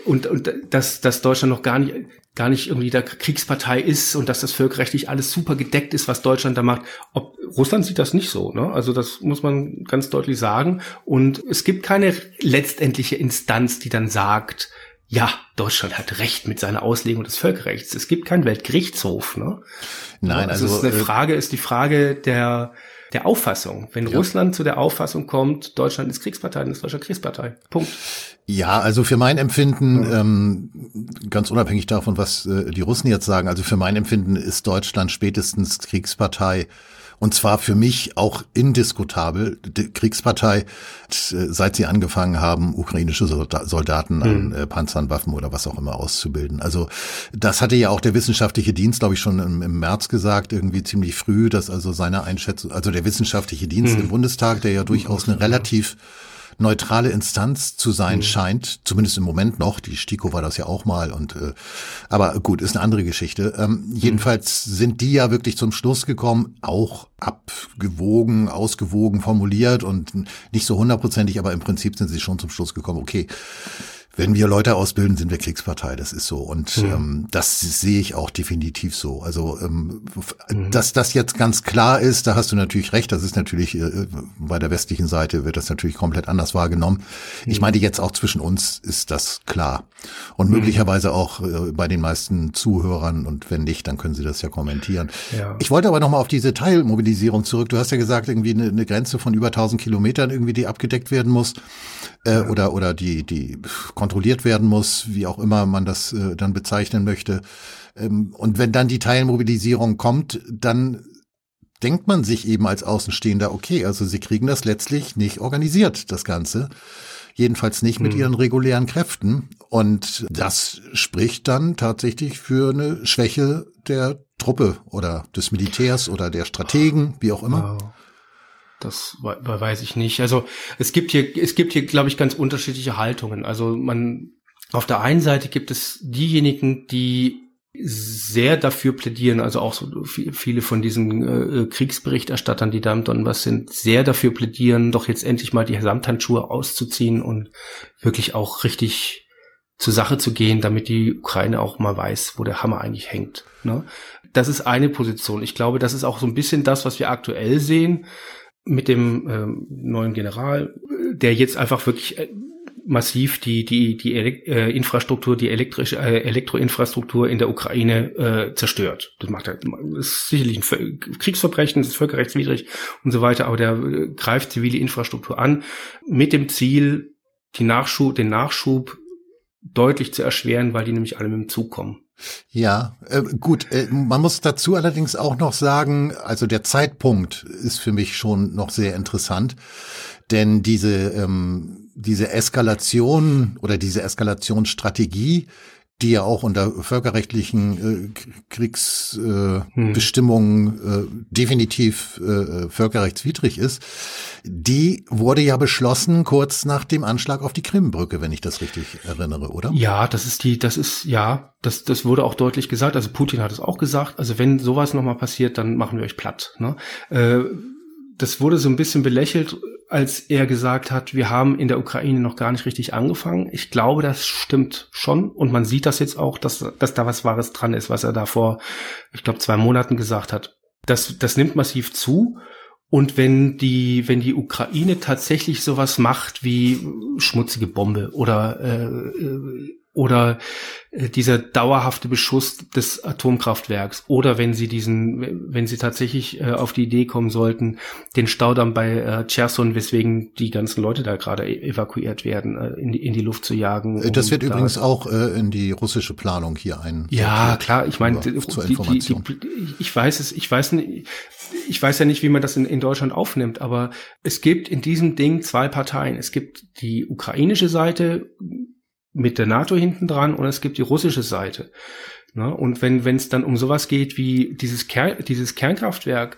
Und, und dass, dass Deutschland noch gar nicht, gar nicht irgendwie der Kriegspartei ist und dass das völkerrechtlich alles super gedeckt ist, was Deutschland da macht. Ob, Russland sieht das nicht so, ne? Also das muss man ganz deutlich sagen. Und es gibt keine letztendliche Instanz, die dann sagt, ja, Deutschland hat Recht mit seiner Auslegung des Völkerrechts. Es gibt keinen Weltgerichtshof, ne? Nein, also, also ist eine äh, Frage ist die Frage der der Auffassung. Wenn ja. Russland zu der Auffassung kommt, Deutschland ist Kriegspartei, dann ist Deutschland Kriegspartei. Punkt. Ja, also für mein Empfinden, ja. ähm, ganz unabhängig davon, was äh, die Russen jetzt sagen, also für mein Empfinden ist Deutschland spätestens Kriegspartei und zwar für mich auch indiskutabel. Die Kriegspartei, seit sie angefangen haben, ukrainische Soldaten an mhm. äh, Panzern, Waffen oder was auch immer auszubilden. Also das hatte ja auch der wissenschaftliche Dienst, glaube ich, schon im, im, März gesagt, irgendwie ziemlich früh, dass also seine Einschätzung, also der wissenschaftliche Dienst mhm. im Bundestag, der ja durchaus eine relativ neutrale Instanz zu sein mhm. scheint, zumindest im Moment noch. Die STIKO war das ja auch mal und äh, aber gut, ist eine andere Geschichte. Ähm, mhm. Jedenfalls sind die ja wirklich zum Schluss gekommen, auch abgewogen, ausgewogen formuliert und nicht so hundertprozentig, aber im Prinzip sind sie schon zum Schluss gekommen, okay, wenn wir Leute ausbilden, sind wir Kriegspartei. Das ist so. Und mhm. ähm, das sehe ich auch definitiv so. Also, ähm, mhm. dass das jetzt ganz klar ist, da hast du natürlich recht. Das ist natürlich, äh, bei der westlichen Seite wird das natürlich komplett anders wahrgenommen. Mhm. Ich meine, jetzt auch zwischen uns ist das klar. Und mhm. möglicherweise auch äh, bei den meisten Zuhörern. Und wenn nicht, dann können sie das ja kommentieren. Ja. Ich wollte aber nochmal auf diese Teilmobilisierung zurück. Du hast ja gesagt, irgendwie eine, eine Grenze von über 1000 Kilometern irgendwie, die abgedeckt werden muss. Äh, ja. Oder, oder die, die kontrolliert werden muss, wie auch immer man das äh, dann bezeichnen möchte. Ähm, und wenn dann die Teilmobilisierung kommt, dann denkt man sich eben als Außenstehender, okay, also sie kriegen das letztlich nicht organisiert, das Ganze. jedenfalls nicht mit hm. ihren regulären Kräften. Und das spricht dann tatsächlich für eine Schwäche der Truppe oder des Militärs oder der Strategen, wie auch immer. Das weiß ich nicht. Also es gibt hier, es gibt hier, glaube ich, ganz unterschiedliche Haltungen. Also man, auf der einen Seite gibt es diejenigen, die sehr dafür plädieren, also auch so viele von diesen äh, Kriegsberichterstattern, die da im Donbass sind, sehr dafür plädieren, doch jetzt endlich mal die Samthandschuhe auszuziehen und wirklich auch richtig zur Sache zu gehen, damit die Ukraine auch mal weiß, wo der Hammer eigentlich hängt. Ne? Das ist eine Position. Ich glaube, das ist auch so ein bisschen das, was wir aktuell sehen mit dem ähm, neuen General, der jetzt einfach wirklich äh, massiv die die die äh, Infrastruktur, die elektrische äh, Elektroinfrastruktur in der Ukraine äh, zerstört. Das macht er. Das ist sicherlich ein Kriegsverbrechen, das ist völkerrechtswidrig und so weiter, aber der äh, greift zivile Infrastruktur an mit dem Ziel, die Nachschub, den Nachschub deutlich zu erschweren, weil die nämlich alle mit dem Zug kommen. Ja, äh, gut. Äh, man muss dazu allerdings auch noch sagen, also der Zeitpunkt ist für mich schon noch sehr interessant, denn diese ähm, diese Eskalation oder diese Eskalationsstrategie, die ja auch unter völkerrechtlichen äh, Kriegsbestimmungen äh, hm. äh, definitiv äh, völkerrechtswidrig ist, die wurde ja beschlossen kurz nach dem Anschlag auf die Krimbrücke, wenn ich das richtig erinnere, oder? Ja, das ist die, das ist ja, das das wurde auch deutlich gesagt. Also Putin hat es auch gesagt. Also wenn sowas noch mal passiert, dann machen wir euch platt. Ne? Äh, das wurde so ein bisschen belächelt, als er gesagt hat, wir haben in der Ukraine noch gar nicht richtig angefangen. Ich glaube, das stimmt schon. Und man sieht das jetzt auch, dass, dass da was Wahres dran ist, was er da vor, ich glaube, zwei Monaten gesagt hat. Das, das nimmt massiv zu. Und wenn die, wenn die Ukraine tatsächlich sowas macht wie schmutzige Bombe oder äh, äh oder äh, dieser dauerhafte Beschuss des Atomkraftwerks oder wenn sie diesen, wenn sie tatsächlich äh, auf die Idee kommen sollten, den Staudamm bei äh, Cherson, weswegen die ganzen Leute da gerade e-, evakuiert werden, äh, in, die, in die Luft zu jagen. Um das wird da übrigens auch äh, in die russische Planung hier ein. Ja, klar. Ich meine, ich weiß es, ich weiß nicht, ich weiß ja nicht, wie man das in, in Deutschland aufnimmt, aber es gibt in diesem Ding zwei Parteien. Es gibt die ukrainische Seite, mit der NATO hinten dran und es gibt die russische Seite. Ne? Und wenn wenn es dann um sowas geht wie dieses, Ker dieses Kernkraftwerk,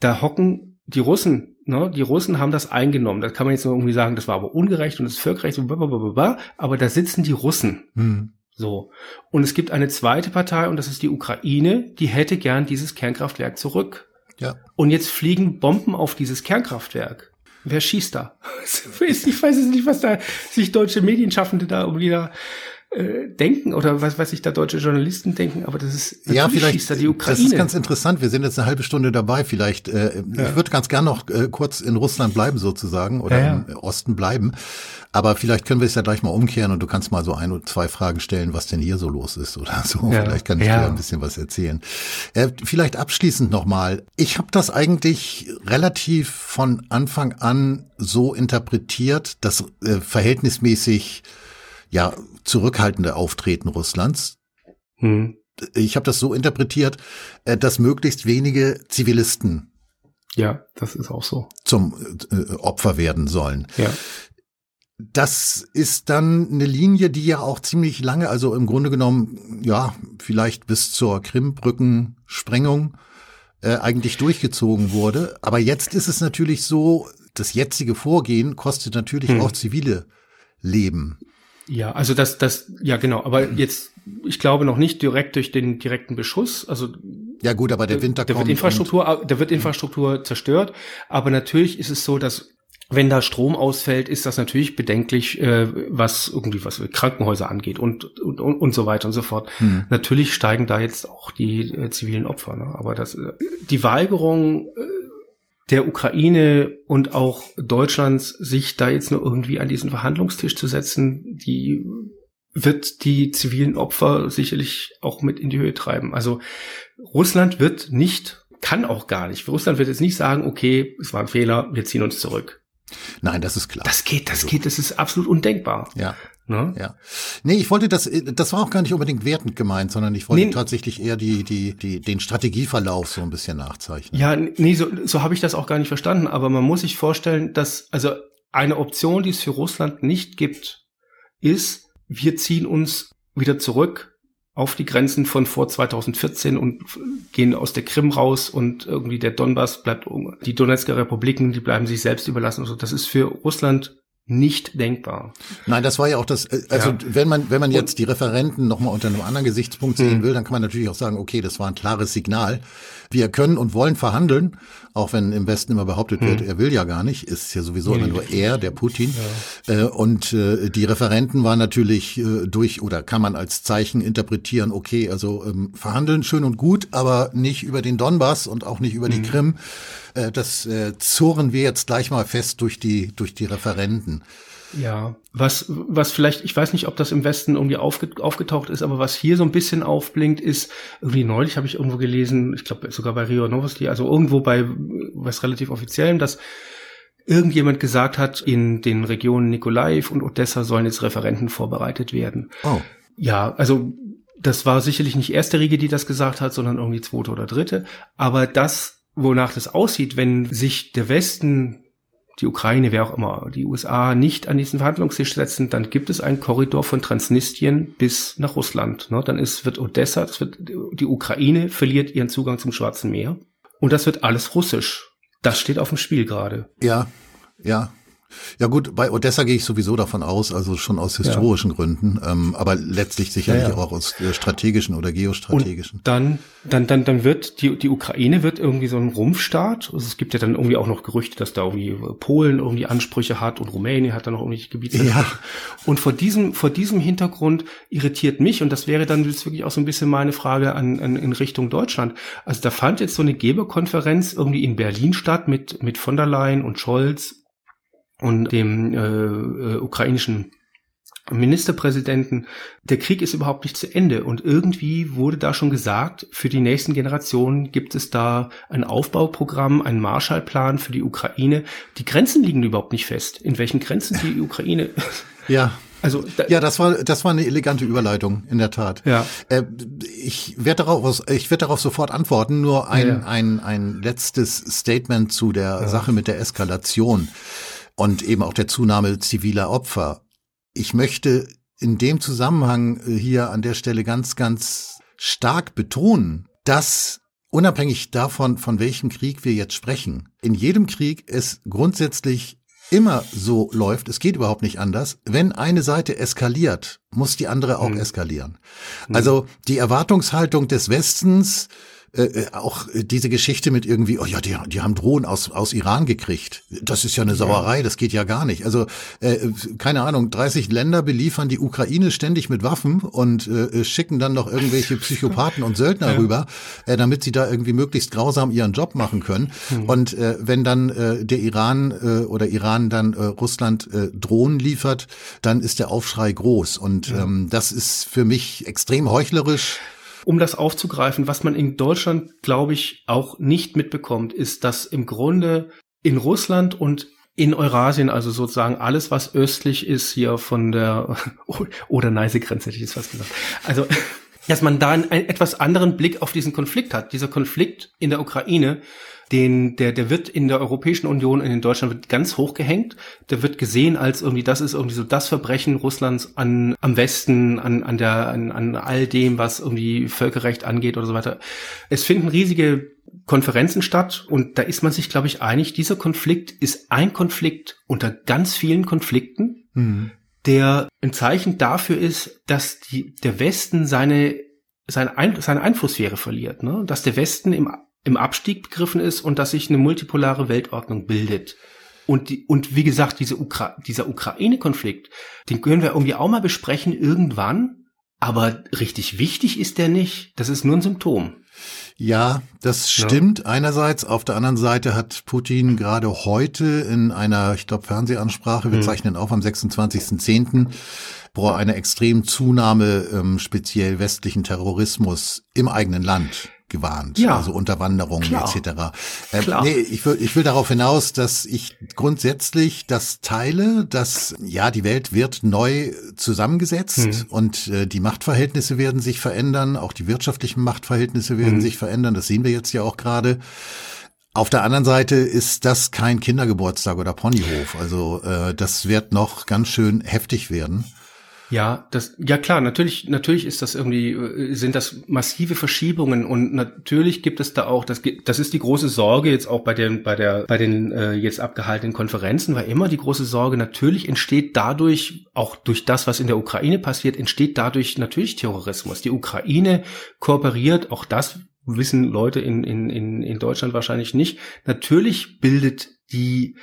da hocken die Russen, ne? die Russen haben das eingenommen. Da kann man jetzt nur irgendwie sagen, das war aber ungerecht und das ist völkerrecht und blablabla, aber da sitzen die Russen. Hm. So. Und es gibt eine zweite Partei und das ist die Ukraine, die hätte gern dieses Kernkraftwerk zurück. Ja. Und jetzt fliegen Bomben auf dieses Kernkraftwerk. Wer schießt da? Ich weiß es nicht, was da sich deutsche Medienschaffende da um wieder äh, denken oder was, was sich da deutsche Journalisten denken, aber das ist ja vielleicht die Ukraine. Das ist ganz interessant. Wir sind jetzt eine halbe Stunde dabei. Vielleicht, äh, ja. ich würde ganz gern noch äh, kurz in Russland bleiben sozusagen oder ja, ja. im Osten bleiben. Aber vielleicht können wir es ja gleich mal umkehren und du kannst mal so ein oder zwei Fragen stellen, was denn hier so los ist oder so. Vielleicht kann ich dir ein bisschen was erzählen. Äh, vielleicht abschließend nochmal. Ich habe das eigentlich relativ von Anfang an so interpretiert, dass äh, verhältnismäßig ja zurückhaltende Auftreten Russlands. Hm. Ich habe das so interpretiert, äh, dass möglichst wenige Zivilisten ja, das ist auch so. Zum äh, Opfer werden sollen. Ja. Das ist dann eine Linie, die ja auch ziemlich lange, also im Grunde genommen, ja, vielleicht bis zur Krimbrückensprengung äh, eigentlich durchgezogen wurde. Aber jetzt ist es natürlich so, das jetzige Vorgehen kostet natürlich hm. auch zivile Leben. Ja, also das, das, ja genau, aber jetzt, ich glaube noch nicht direkt durch den direkten Beschuss. Also ja gut, aber der Winter der kommt. Wird Infrastruktur, der wird Infrastruktur zerstört, aber natürlich ist es so, dass wenn da Strom ausfällt, ist das natürlich bedenklich, äh, was irgendwie was Krankenhäuser angeht und und, und so weiter und so fort. Hm. Natürlich steigen da jetzt auch die äh, zivilen Opfer, ne? aber das äh, die Weigerung äh, der Ukraine und auch Deutschlands, sich da jetzt nur irgendwie an diesen Verhandlungstisch zu setzen, die wird die zivilen Opfer sicherlich auch mit in die Höhe treiben. Also Russland wird nicht, kann auch gar nicht. Russland wird jetzt nicht sagen, okay, es war ein Fehler, wir ziehen uns zurück. Nein, das ist klar. Das geht, das also, geht, das ist absolut undenkbar. Ja. Ne? Ja. Nee, ich wollte das, das war auch gar nicht unbedingt wertend gemeint, sondern ich wollte nee, tatsächlich eher die, die, die, den Strategieverlauf so ein bisschen nachzeichnen. Ja, nee, so, so habe ich das auch gar nicht verstanden, aber man muss sich vorstellen, dass, also eine Option, die es für Russland nicht gibt, ist, wir ziehen uns wieder zurück auf die Grenzen von vor 2014 und gehen aus der Krim raus und irgendwie der Donbass bleibt, die Donetsker Republiken, die bleiben sich selbst überlassen. Also das ist für Russland nicht denkbar. Nein, das war ja auch das, äh, also ja. wenn man, wenn man jetzt die Referenten nochmal unter einem anderen Gesichtspunkt sehen hm. will, dann kann man natürlich auch sagen, okay, das war ein klares Signal. Wir können und wollen verhandeln, auch wenn im Westen immer behauptet wird, hm. er will ja gar nicht, ist ja sowieso immer nur er, der Putin. Ja. Äh, und äh, die Referenten waren natürlich durch oder kann man als Zeichen interpretieren, okay, also ähm, verhandeln schön und gut, aber nicht über den Donbass und auch nicht über die hm. Krim. Das zurren wir jetzt gleich mal fest durch die, durch die Referenten. Ja, was, was vielleicht, ich weiß nicht, ob das im Westen irgendwie aufge, aufgetaucht ist, aber was hier so ein bisschen aufblinkt, ist, irgendwie neulich habe ich irgendwo gelesen, ich glaube sogar bei Rio Novosti, also irgendwo bei was relativ offiziellem, dass irgendjemand gesagt hat, in den Regionen Nikolaev und Odessa sollen jetzt Referenten vorbereitet werden. Oh. Ja, also das war sicherlich nicht erste Riege, die das gesagt hat, sondern irgendwie zweite oder dritte. Aber das, wonach das aussieht, wenn sich der Westen die Ukraine, wer auch immer, die USA nicht an diesen Verhandlungstisch setzen, dann gibt es einen Korridor von Transnistrien bis nach Russland. Ne? Dann ist, wird Odessa, das wird, die Ukraine verliert ihren Zugang zum Schwarzen Meer. Und das wird alles russisch. Das steht auf dem Spiel gerade. Ja, ja. Ja gut, bei Odessa gehe ich sowieso davon aus, also schon aus historischen ja. Gründen, ähm, aber letztlich sicherlich ja, ja. auch aus äh, strategischen oder geostrategischen. Und dann, dann, dann, dann wird die die Ukraine wird irgendwie so ein Rumpfstaat. Also es gibt ja dann irgendwie auch noch Gerüchte, dass da irgendwie Polen irgendwie Ansprüche hat und Rumänien hat da noch irgendwelche Gebiete. Ja. Und vor diesem vor diesem Hintergrund irritiert mich und das wäre dann jetzt wirklich auch so ein bisschen meine Frage an, an in Richtung Deutschland. Also da fand jetzt so eine Geberkonferenz irgendwie in Berlin statt mit mit von der Leyen und Scholz und dem äh, äh, ukrainischen Ministerpräsidenten, der Krieg ist überhaupt nicht zu Ende. Und irgendwie wurde da schon gesagt, für die nächsten Generationen gibt es da ein Aufbauprogramm, einen Marshallplan für die Ukraine. Die Grenzen liegen überhaupt nicht fest. In welchen Grenzen die Ukraine. Ja. Also da, ja, das war das war eine elegante Überleitung in der Tat. Ja. Äh, ich werde darauf ich werde darauf sofort antworten. Nur ein ja. ein ein letztes Statement zu der ja. Sache mit der Eskalation und eben auch der Zunahme ziviler Opfer. Ich möchte in dem Zusammenhang äh, hier an der Stelle ganz, ganz stark betonen, dass unabhängig davon, von welchem Krieg wir jetzt sprechen, in jedem Krieg es grundsätzlich immer so läuft, es geht überhaupt nicht anders, wenn eine Seite eskaliert, muss die andere auch mhm. eskalieren. Also die Erwartungshaltung des Westens, äh, äh, auch diese Geschichte mit irgendwie, oh ja, die, die haben Drohnen aus, aus Iran gekriegt. Das ist ja eine Sauerei, das geht ja gar nicht. Also, äh, keine Ahnung, 30 Länder beliefern die Ukraine ständig mit Waffen und äh, schicken dann noch irgendwelche Psychopathen und Söldner ja. rüber, äh, damit sie da irgendwie möglichst grausam ihren Job machen können. Mhm. Und äh, wenn dann äh, der Iran äh, oder Iran dann äh, Russland äh, Drohnen liefert, dann ist der Aufschrei groß. Und ja. ähm, das ist für mich extrem heuchlerisch um das aufzugreifen, was man in Deutschland, glaube ich, auch nicht mitbekommt, ist, dass im Grunde in Russland und in Eurasien, also sozusagen alles, was östlich ist hier von der oder Neise-Grenze, hätte ich jetzt fast gesagt. Also, dass man da einen, einen etwas anderen Blick auf diesen Konflikt hat. Dieser Konflikt in der Ukraine den, der, der wird in der Europäischen Union, in Deutschland wird ganz hoch gehängt. Der wird gesehen als irgendwie, das ist irgendwie so das Verbrechen Russlands an, am Westen, an, an der, an, an all dem, was irgendwie Völkerrecht angeht oder so weiter. Es finden riesige Konferenzen statt und da ist man sich, glaube ich, einig, dieser Konflikt ist ein Konflikt unter ganz vielen Konflikten, mhm. der ein Zeichen dafür ist, dass die, der Westen seine, seine, Ein seine Einflusssphäre verliert, ne? dass der Westen im im Abstieg begriffen ist und dass sich eine multipolare Weltordnung bildet. Und, die, und wie gesagt, diese Ukra dieser Ukraine-Konflikt, den können wir irgendwie auch mal besprechen irgendwann, aber richtig wichtig ist der nicht. Das ist nur ein Symptom. Ja, das stimmt ja. einerseits. Auf der anderen Seite hat Putin gerade heute in einer, ich glaube, Fernsehansprache, wir hm. zeichnen auf am 26.10., boah, eine extrem Zunahme ähm, speziell westlichen Terrorismus im eigenen Land gewarnt, ja, also Unterwanderungen etc. Äh, nee, ich will, ich will darauf hinaus, dass ich grundsätzlich das teile, dass ja die Welt wird neu zusammengesetzt hm. und äh, die Machtverhältnisse werden sich verändern, auch die wirtschaftlichen Machtverhältnisse werden hm. sich verändern. Das sehen wir jetzt ja auch gerade. Auf der anderen Seite ist das kein Kindergeburtstag oder Ponyhof. Also äh, das wird noch ganz schön heftig werden. Ja, das, ja klar, natürlich, natürlich ist das irgendwie, äh, sind das massive Verschiebungen und natürlich gibt es da auch, das, das ist die große Sorge jetzt auch bei den, bei der, bei den äh, jetzt abgehaltenen Konferenzen, war immer die große Sorge, natürlich entsteht dadurch, auch durch das, was in der Ukraine passiert, entsteht dadurch natürlich Terrorismus. Die Ukraine kooperiert, auch das wissen Leute in, in, in Deutschland wahrscheinlich nicht. Natürlich bildet die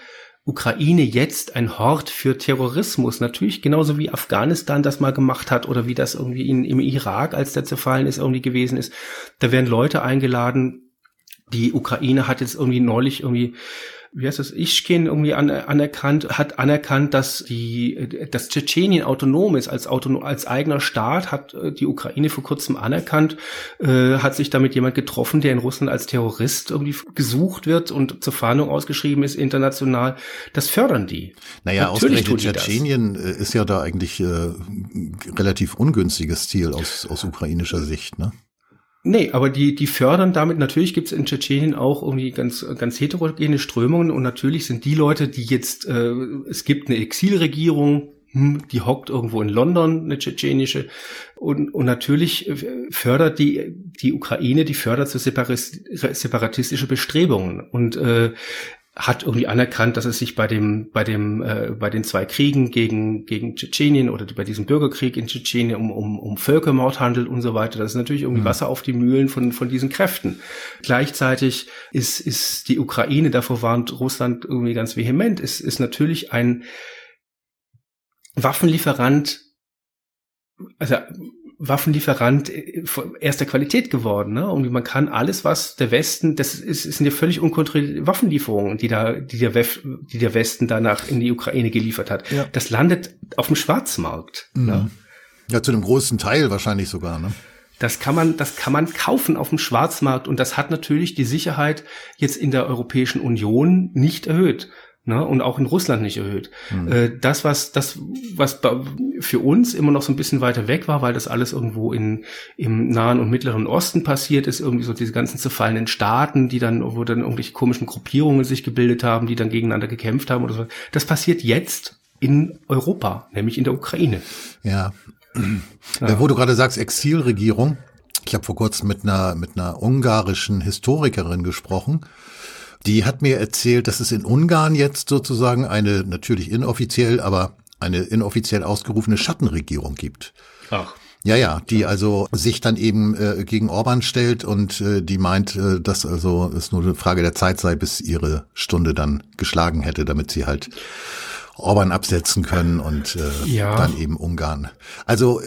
Ukraine jetzt ein Hort für Terrorismus. Natürlich genauso wie Afghanistan das mal gemacht hat oder wie das irgendwie in, im Irak, als der zerfallen ist, irgendwie gewesen ist. Da werden Leute eingeladen. Die Ukraine hat jetzt irgendwie neulich irgendwie wie heißt das, Ischkin irgendwie an, anerkannt, hat anerkannt, dass die, dass Tschetschenien autonom ist als autonom, als eigener Staat, hat äh, die Ukraine vor kurzem anerkannt, äh, hat sich damit jemand getroffen, der in Russland als Terrorist irgendwie gesucht wird und zur Fahndung ausgeschrieben ist international. Das fördern die. Naja, ausgerechnet Tschetschenien. Äh, ist ja da eigentlich äh, relativ ungünstiges Ziel aus, aus ukrainischer Sicht, ne? Nee, aber die, die fördern damit, natürlich gibt es in Tschetschenien auch irgendwie ganz, ganz heterogene Strömungen und natürlich sind die Leute, die jetzt, äh, es gibt eine Exilregierung, hm, die hockt irgendwo in London, eine tschetschenische, und, und natürlich fördert die, die Ukraine, die fördert so separatistische Bestrebungen. Und äh, hat irgendwie anerkannt, dass es sich bei dem, bei dem, äh, bei den zwei Kriegen gegen gegen Tschetschenien oder bei diesem Bürgerkrieg in Tschetschenien um, um, um Völkermord handelt und so weiter. Das ist natürlich irgendwie mhm. Wasser auf die Mühlen von von diesen Kräften. Gleichzeitig ist ist die Ukraine davor warnt Russland irgendwie ganz vehement. Ist ist natürlich ein Waffenlieferant also Waffenlieferant äh, erster Qualität geworden. Ne? Und man kann alles, was der Westen, das ist, sind ja völlig unkontrollierte Waffenlieferungen, die da, die der, Wef, die der Westen danach in die Ukraine geliefert hat. Ja. Das landet auf dem Schwarzmarkt. Mhm. Ne? Ja, zu einem großen Teil wahrscheinlich sogar. Ne? Das kann man, das kann man kaufen auf dem Schwarzmarkt und das hat natürlich die Sicherheit jetzt in der Europäischen Union nicht erhöht ne, und auch in Russland nicht erhöht. Mhm. Äh, das, was, das, was für uns immer noch so ein bisschen weiter weg war, weil das alles irgendwo in, im Nahen und Mittleren Osten passiert ist, irgendwie so diese ganzen zerfallenen Staaten, die dann, wo dann irgendwelche komischen Gruppierungen sich gebildet haben, die dann gegeneinander gekämpft haben oder so. Das passiert jetzt in Europa, nämlich in der Ukraine. Ja. ja. Wo du gerade sagst, Exilregierung. Ich habe vor kurzem mit einer, mit einer ungarischen Historikerin gesprochen, die hat mir erzählt, dass es in Ungarn jetzt sozusagen eine, natürlich inoffiziell, aber eine inoffiziell ausgerufene Schattenregierung gibt. Ach. Ja, ja, die also sich dann eben äh, gegen Orban stellt und äh, die meint, äh, dass also es nur eine Frage der Zeit sei, bis ihre Stunde dann geschlagen hätte, damit sie halt Orban absetzen können und äh, ja. dann eben Ungarn. Also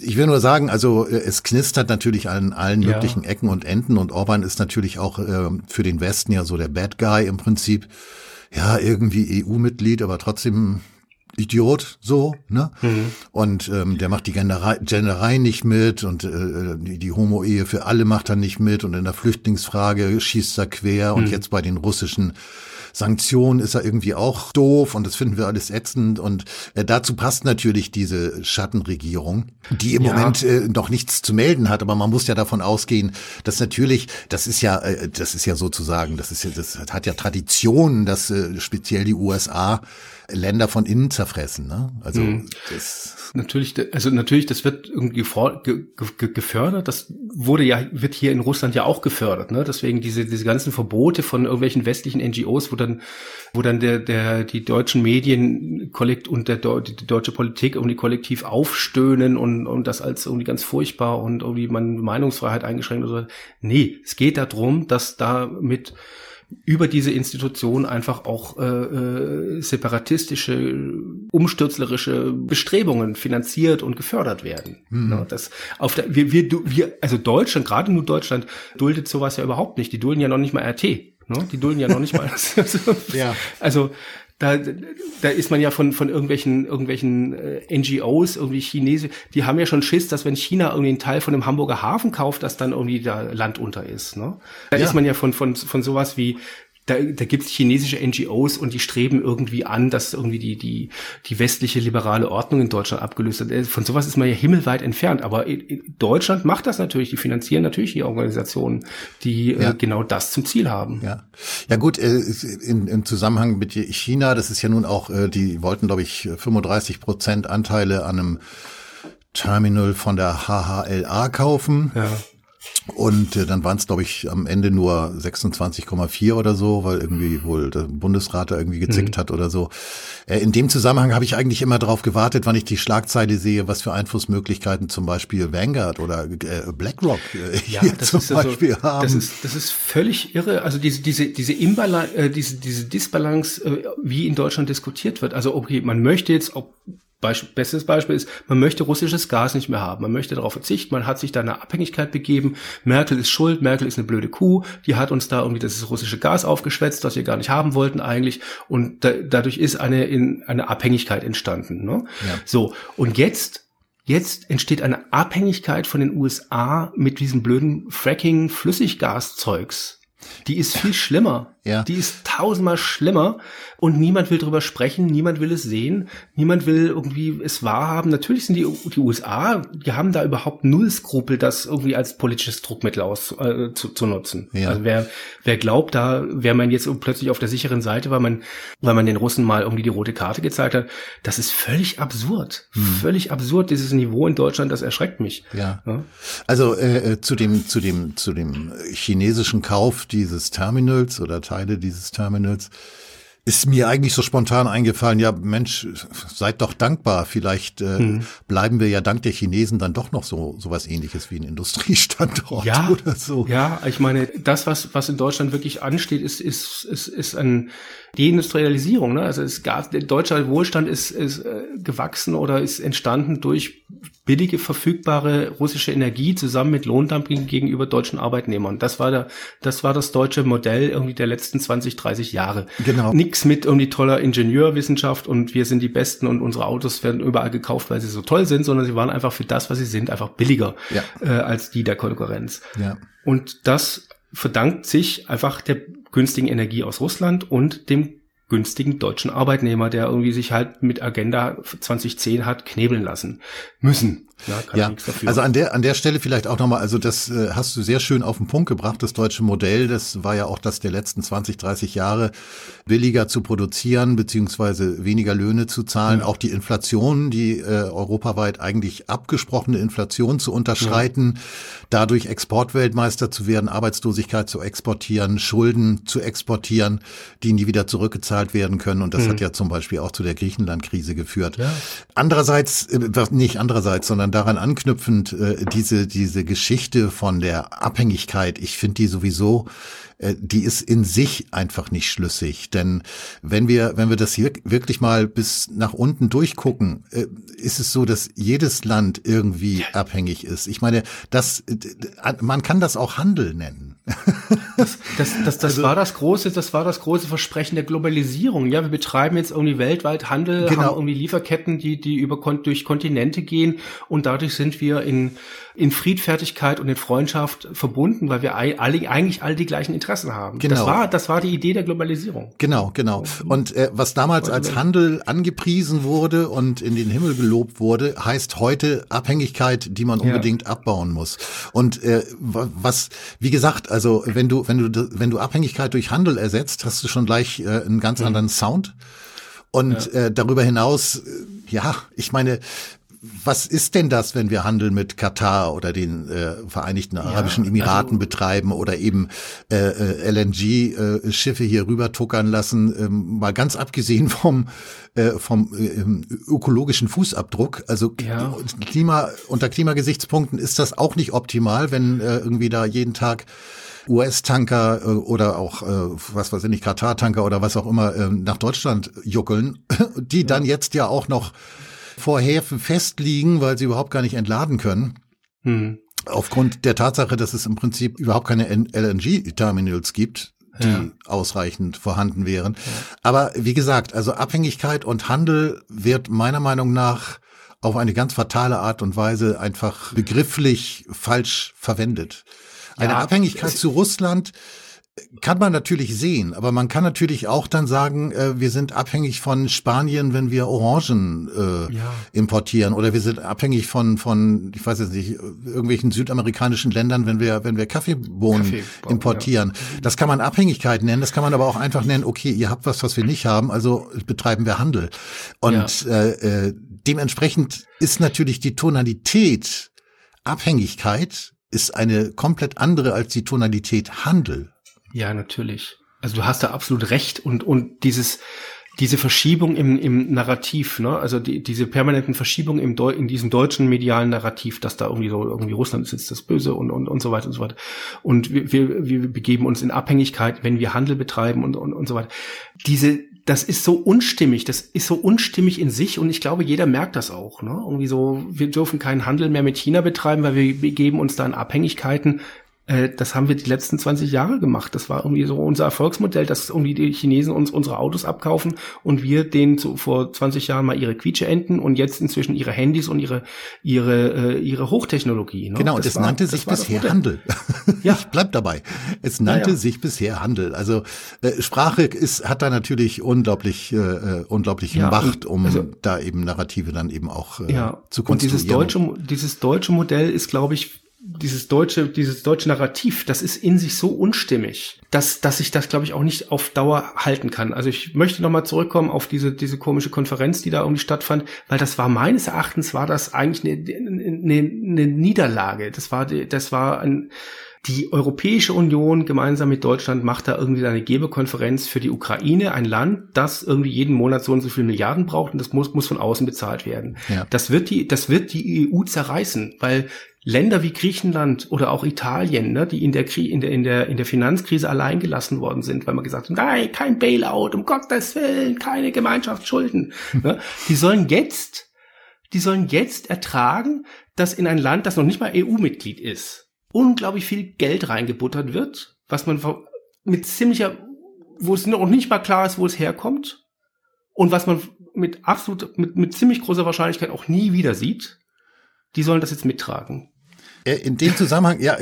ich will nur sagen, also äh, es knistert natürlich an allen ja. möglichen Ecken und Enden und Orban ist natürlich auch äh, für den Westen ja so der Bad Guy im Prinzip. Ja, irgendwie EU-Mitglied, aber trotzdem Idiot, so, ne? Mhm. Und ähm, der macht die Genderei, Genderei nicht mit und äh, die, die Homo-Ehe für alle macht er nicht mit und in der Flüchtlingsfrage schießt er quer mhm. und jetzt bei den russischen Sanktionen ist er irgendwie auch doof und das finden wir alles ätzend. Und äh, dazu passt natürlich diese Schattenregierung, die im ja. Moment äh, noch nichts zu melden hat. Aber man muss ja davon ausgehen, dass natürlich, das ist ja, äh, das ist ja sozusagen, das ist ja, das hat ja Tradition, dass äh, speziell die USA Länder von innen zerfressen. Ne? Also mhm. das natürlich, also natürlich, das wird irgendwie gefördert. Das wurde ja, wird hier in Russland ja auch gefördert. Ne? Deswegen diese, diese ganzen Verbote von irgendwelchen westlichen NGOs, wo dann, wo dann der, der, die deutschen Medien kollekt und der, die deutsche Politik irgendwie kollektiv aufstöhnen und, und das als irgendwie ganz furchtbar und irgendwie man Meinungsfreiheit eingeschränkt oder so. Nee, es geht darum, dass da mit über diese Institution einfach auch äh, äh, separatistische, umstürzlerische Bestrebungen finanziert und gefördert werden. Mhm. Ja, das auf der, wir, wir, wir, also Deutschland, gerade nur Deutschland, duldet sowas ja überhaupt nicht. Die dulden ja noch nicht mal RT. Ne? Die dulden ja noch nicht mal. ja. Also da, da ist man ja von, von irgendwelchen, irgendwelchen äh, NGOs, irgendwie Chinesen, die haben ja schon Schiss, dass wenn China irgendwie einen Teil von dem Hamburger Hafen kauft, dass dann irgendwie da Land unter ist. Ne? Da ja. ist man ja von, von, von sowas wie da, da gibt es chinesische NGOs und die streben irgendwie an, dass irgendwie die, die, die westliche liberale Ordnung in Deutschland abgelöst wird. Äh, von sowas ist man ja himmelweit entfernt. Aber Deutschland macht das natürlich. Die finanzieren natürlich die Organisationen, die äh, ja. äh, genau das zum Ziel haben. Ja, ja gut, äh, in, im Zusammenhang mit China, das ist ja nun auch, äh, die wollten, glaube ich, 35 Prozent Anteile an einem Terminal von der HHLA kaufen. Ja. Und äh, dann waren es, glaube ich, am Ende nur 26,4 oder so, weil irgendwie wohl der Bundesrat da irgendwie gezickt mhm. hat oder so. Äh, in dem Zusammenhang habe ich eigentlich immer darauf gewartet, wann ich die Schlagzeile sehe, was für Einflussmöglichkeiten zum Beispiel Vanguard oder äh, BlackRock äh, ja, hier zum Beispiel also, haben. Das ist, das ist völlig irre. Also diese, diese, diese Imbalance, äh, diese, diese Disbalance, äh, wie in Deutschland diskutiert wird. Also okay, man möchte jetzt, ob Beispiel, bestes Beispiel ist, man möchte russisches Gas nicht mehr haben. Man möchte darauf verzichten. Man hat sich da eine Abhängigkeit begeben. Merkel ist schuld. Merkel ist eine blöde Kuh. Die hat uns da irgendwie das russische Gas aufgeschwätzt, das wir gar nicht haben wollten eigentlich. Und da, dadurch ist eine, in, eine Abhängigkeit entstanden. Ne? Ja. So. Und jetzt Jetzt entsteht eine Abhängigkeit von den USA mit diesem blöden Fracking-Flüssiggas-Zeugs. Die ist viel schlimmer. Ja. Die ist tausendmal schlimmer und niemand will drüber sprechen, niemand will es sehen, niemand will irgendwie es wahrhaben. Natürlich sind die, die USA, die haben da überhaupt null Skrupel, das irgendwie als politisches Druckmittel aus, äh, zu, zu nutzen. Ja. Also wer, wer glaubt, da wäre man jetzt plötzlich auf der sicheren Seite, weil man, weil man den Russen mal irgendwie die rote Karte gezeigt hat, das ist völlig absurd. Hm. Völlig absurd, dieses Niveau in Deutschland, das erschreckt mich. Ja. ja? Also äh, äh zu dem, zu dem, zu dem chinesischen Kauf dieses Terminals oder Teil Teile dieses Terminals, ist mir eigentlich so spontan eingefallen, ja Mensch, seid doch dankbar. Vielleicht äh, hm. bleiben wir ja dank der Chinesen dann doch noch so so was ähnliches wie ein Industriestandort ja, oder so. Ja, ich meine, das, was, was in Deutschland wirklich ansteht, ist, ist, ist, ist ein Deindustrialisierung. Ne? Also es gab, der deutsche Wohlstand ist, ist äh, gewachsen oder ist entstanden durch billige, verfügbare russische Energie zusammen mit Lohndumping gegenüber deutschen Arbeitnehmern. Das war der, das war das deutsche Modell irgendwie der letzten 20, 30 Jahre. Genau. Nix mit irgendwie toller Ingenieurwissenschaft und wir sind die Besten und unsere Autos werden überall gekauft, weil sie so toll sind, sondern sie waren einfach für das, was sie sind, einfach billiger ja. äh, als die der Konkurrenz. Ja. Und das verdankt sich einfach der günstigen Energie aus Russland und dem günstigen deutschen Arbeitnehmer, der irgendwie sich halt mit Agenda 2010 hat knebeln lassen müssen. Ja, ja. also an der an der Stelle vielleicht auch nochmal, also das äh, hast du sehr schön auf den Punkt gebracht, das deutsche Modell, das war ja auch das der letzten 20, 30 Jahre, billiger zu produzieren, beziehungsweise weniger Löhne zu zahlen, ja. auch die Inflation, die äh, europaweit eigentlich abgesprochene Inflation zu unterschreiten, ja. dadurch Exportweltmeister zu werden, Arbeitslosigkeit zu exportieren, Schulden zu exportieren, die nie wieder zurückgezahlt werden können. Und das mhm. hat ja zum Beispiel auch zu der Griechenland-Krise geführt. Andererseits, äh, nicht andererseits, sondern daran anknüpfend äh, diese diese Geschichte von der Abhängigkeit. Ich finde die sowieso äh, die ist in sich einfach nicht schlüssig. Denn wenn wir, wenn wir das hier wirklich mal bis nach unten durchgucken, äh, ist es so, dass jedes Land irgendwie abhängig ist. Ich meine, das, man kann das auch Handel nennen. Das, das, das, das also, war das große, das war das große Versprechen der Globalisierung. Ja, wir betreiben jetzt irgendwie weltweit Handel, genau. haben irgendwie Lieferketten, die, die über, durch Kontinente gehen und dadurch sind wir in, in Friedfertigkeit und in Freundschaft verbunden, weil wir alle, eigentlich alle die gleichen Interessen haben. Genau. Das war, das war die Idee der Globalisierung. Genau, genau. Und äh, was damals als Handel angepriesen wurde und in den Himmel gelobt wurde, heißt heute Abhängigkeit, die man unbedingt ja. abbauen muss. Und äh, was, wie gesagt, also wenn du, wenn du, wenn du Abhängigkeit durch Handel ersetzt, hast du schon gleich äh, einen ganz mhm. anderen Sound. Und ja. äh, darüber hinaus, äh, ja, ich meine, was ist denn das, wenn wir Handel mit Katar oder den äh, Vereinigten Arabischen ja, Emiraten also, betreiben oder eben äh, äh LNG-Schiffe äh, hier rüber tuckern lassen? Ähm, mal ganz abgesehen vom äh, vom äh, ökologischen Fußabdruck. Also ja. Klima unter Klimagesichtspunkten ist das auch nicht optimal, wenn äh, irgendwie da jeden Tag US-Tanker äh, oder auch, äh, was weiß ich nicht, Katar-Tanker oder was auch immer äh, nach Deutschland juckeln, die dann jetzt ja auch noch vor Häfen festliegen, weil sie überhaupt gar nicht entladen können. Hm. Aufgrund der Tatsache, dass es im Prinzip überhaupt keine LNG-Terminals gibt, die ja. ausreichend vorhanden wären. Ja. Aber wie gesagt, also Abhängigkeit und Handel wird meiner Meinung nach auf eine ganz fatale Art und Weise einfach begrifflich falsch verwendet. Eine ja, Abhängigkeit zu Russland kann man natürlich sehen, aber man kann natürlich auch dann sagen, äh, wir sind abhängig von Spanien, wenn wir Orangen äh, ja. importieren, oder wir sind abhängig von von, ich weiß jetzt nicht, irgendwelchen südamerikanischen Ländern, wenn wir wenn wir Kaffeebohnen Kaffee importieren. Ja. Das kann man Abhängigkeit nennen, das kann man aber auch einfach nennen. Okay, ihr habt was, was wir nicht haben, also betreiben wir Handel. Und ja. äh, äh, dementsprechend ist natürlich die Tonalität Abhängigkeit ist eine komplett andere als die Tonalität Handel. Ja, natürlich. Also du hast da absolut recht und, und dieses, diese Verschiebung im, im Narrativ, ne? also die, diese permanenten Verschiebungen im Deu in diesem deutschen medialen Narrativ, dass da irgendwie so irgendwie Russland ist jetzt das Böse und, und, und so weiter und so weiter. Und wir, wir, wir begeben uns in Abhängigkeit, wenn wir Handel betreiben und, und, und so weiter. Diese, das ist so unstimmig, das ist so unstimmig in sich und ich glaube, jeder merkt das auch. Ne? Irgendwie so, wir dürfen keinen Handel mehr mit China betreiben, weil wir begeben uns da in Abhängigkeiten äh, das haben wir die letzten 20 Jahre gemacht. Das war irgendwie so unser Erfolgsmodell, dass irgendwie die Chinesen uns unsere Autos abkaufen und wir denen so vor 20 Jahren mal ihre Quietscheenten und jetzt inzwischen ihre Handys und ihre ihre äh, ihre Hochtechnologie. Ne? Genau, das, das war, nannte sich bisher Handel. Ja. Ich bleib dabei. Es nannte ja, ja. sich bisher Handel. Also äh, Sprache ist hat da natürlich unglaublich äh, äh unglaubliche ja, Macht, um also, da eben Narrative dann eben auch äh, zu konstruieren. Und dieses deutsche dieses deutsche Modell ist, glaube ich, dieses deutsche, dieses deutsche Narrativ, das ist in sich so unstimmig, dass, dass ich das, glaube ich, auch nicht auf Dauer halten kann. Also ich möchte nochmal zurückkommen auf diese, diese komische Konferenz, die da irgendwie stattfand, weil das war meines Erachtens war das eigentlich eine, eine, eine Niederlage. Das war, das war ein, die Europäische Union gemeinsam mit Deutschland macht da irgendwie eine Gebekonferenz für die Ukraine, ein Land, das irgendwie jeden Monat so und so viele Milliarden braucht und das muss, muss von außen bezahlt werden. Ja. Das wird die, das wird die EU zerreißen, weil Länder wie Griechenland oder auch Italien, ne, die in der, in der, in der, in der Finanzkrise allein gelassen worden sind, weil man gesagt hat, nein, kein Bailout, um Gottes Willen, keine Gemeinschaftsschulden. ne, die sollen jetzt, die sollen jetzt ertragen, dass in ein Land, das noch nicht mal EU-Mitglied ist, unglaublich viel Geld reingebuttert wird, was man mit ziemlicher, wo es noch nicht mal klar ist, wo es herkommt und was man mit absolut, mit, mit ziemlich großer Wahrscheinlichkeit auch nie wieder sieht. Die sollen das jetzt mittragen. Äh, in dem Zusammenhang, ja,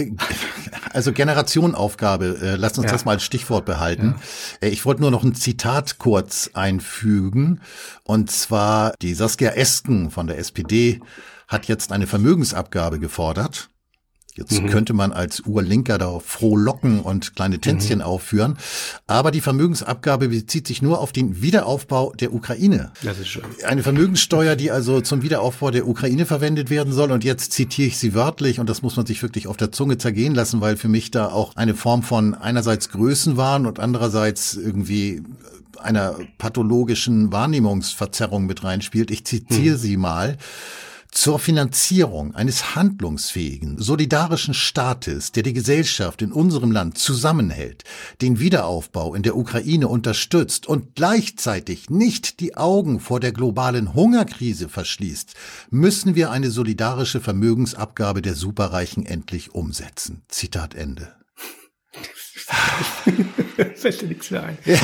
also Generationenaufgabe, äh, lasst uns ja. das mal als Stichwort behalten. Ja. Äh, ich wollte nur noch ein Zitat kurz einfügen. Und zwar die Saskia Esken von der SPD hat jetzt eine Vermögensabgabe gefordert. Jetzt mhm. könnte man als Urlinker da frohlocken und kleine Tänzchen mhm. aufführen. Aber die Vermögensabgabe bezieht sich nur auf den Wiederaufbau der Ukraine. Das ist schön. Eine Vermögenssteuer, die also zum Wiederaufbau der Ukraine verwendet werden soll. Und jetzt zitiere ich sie wörtlich und das muss man sich wirklich auf der Zunge zergehen lassen, weil für mich da auch eine Form von einerseits Größenwahn und andererseits irgendwie einer pathologischen Wahrnehmungsverzerrung mit reinspielt. Ich zitiere mhm. sie mal zur Finanzierung eines handlungsfähigen, solidarischen Staates, der die Gesellschaft in unserem Land zusammenhält, den Wiederaufbau in der Ukraine unterstützt und gleichzeitig nicht die Augen vor der globalen Hungerkrise verschließt, müssen wir eine solidarische Vermögensabgabe der Superreichen endlich umsetzen. Zitat Ende. Fällt dir nichts mehr ein. Ja.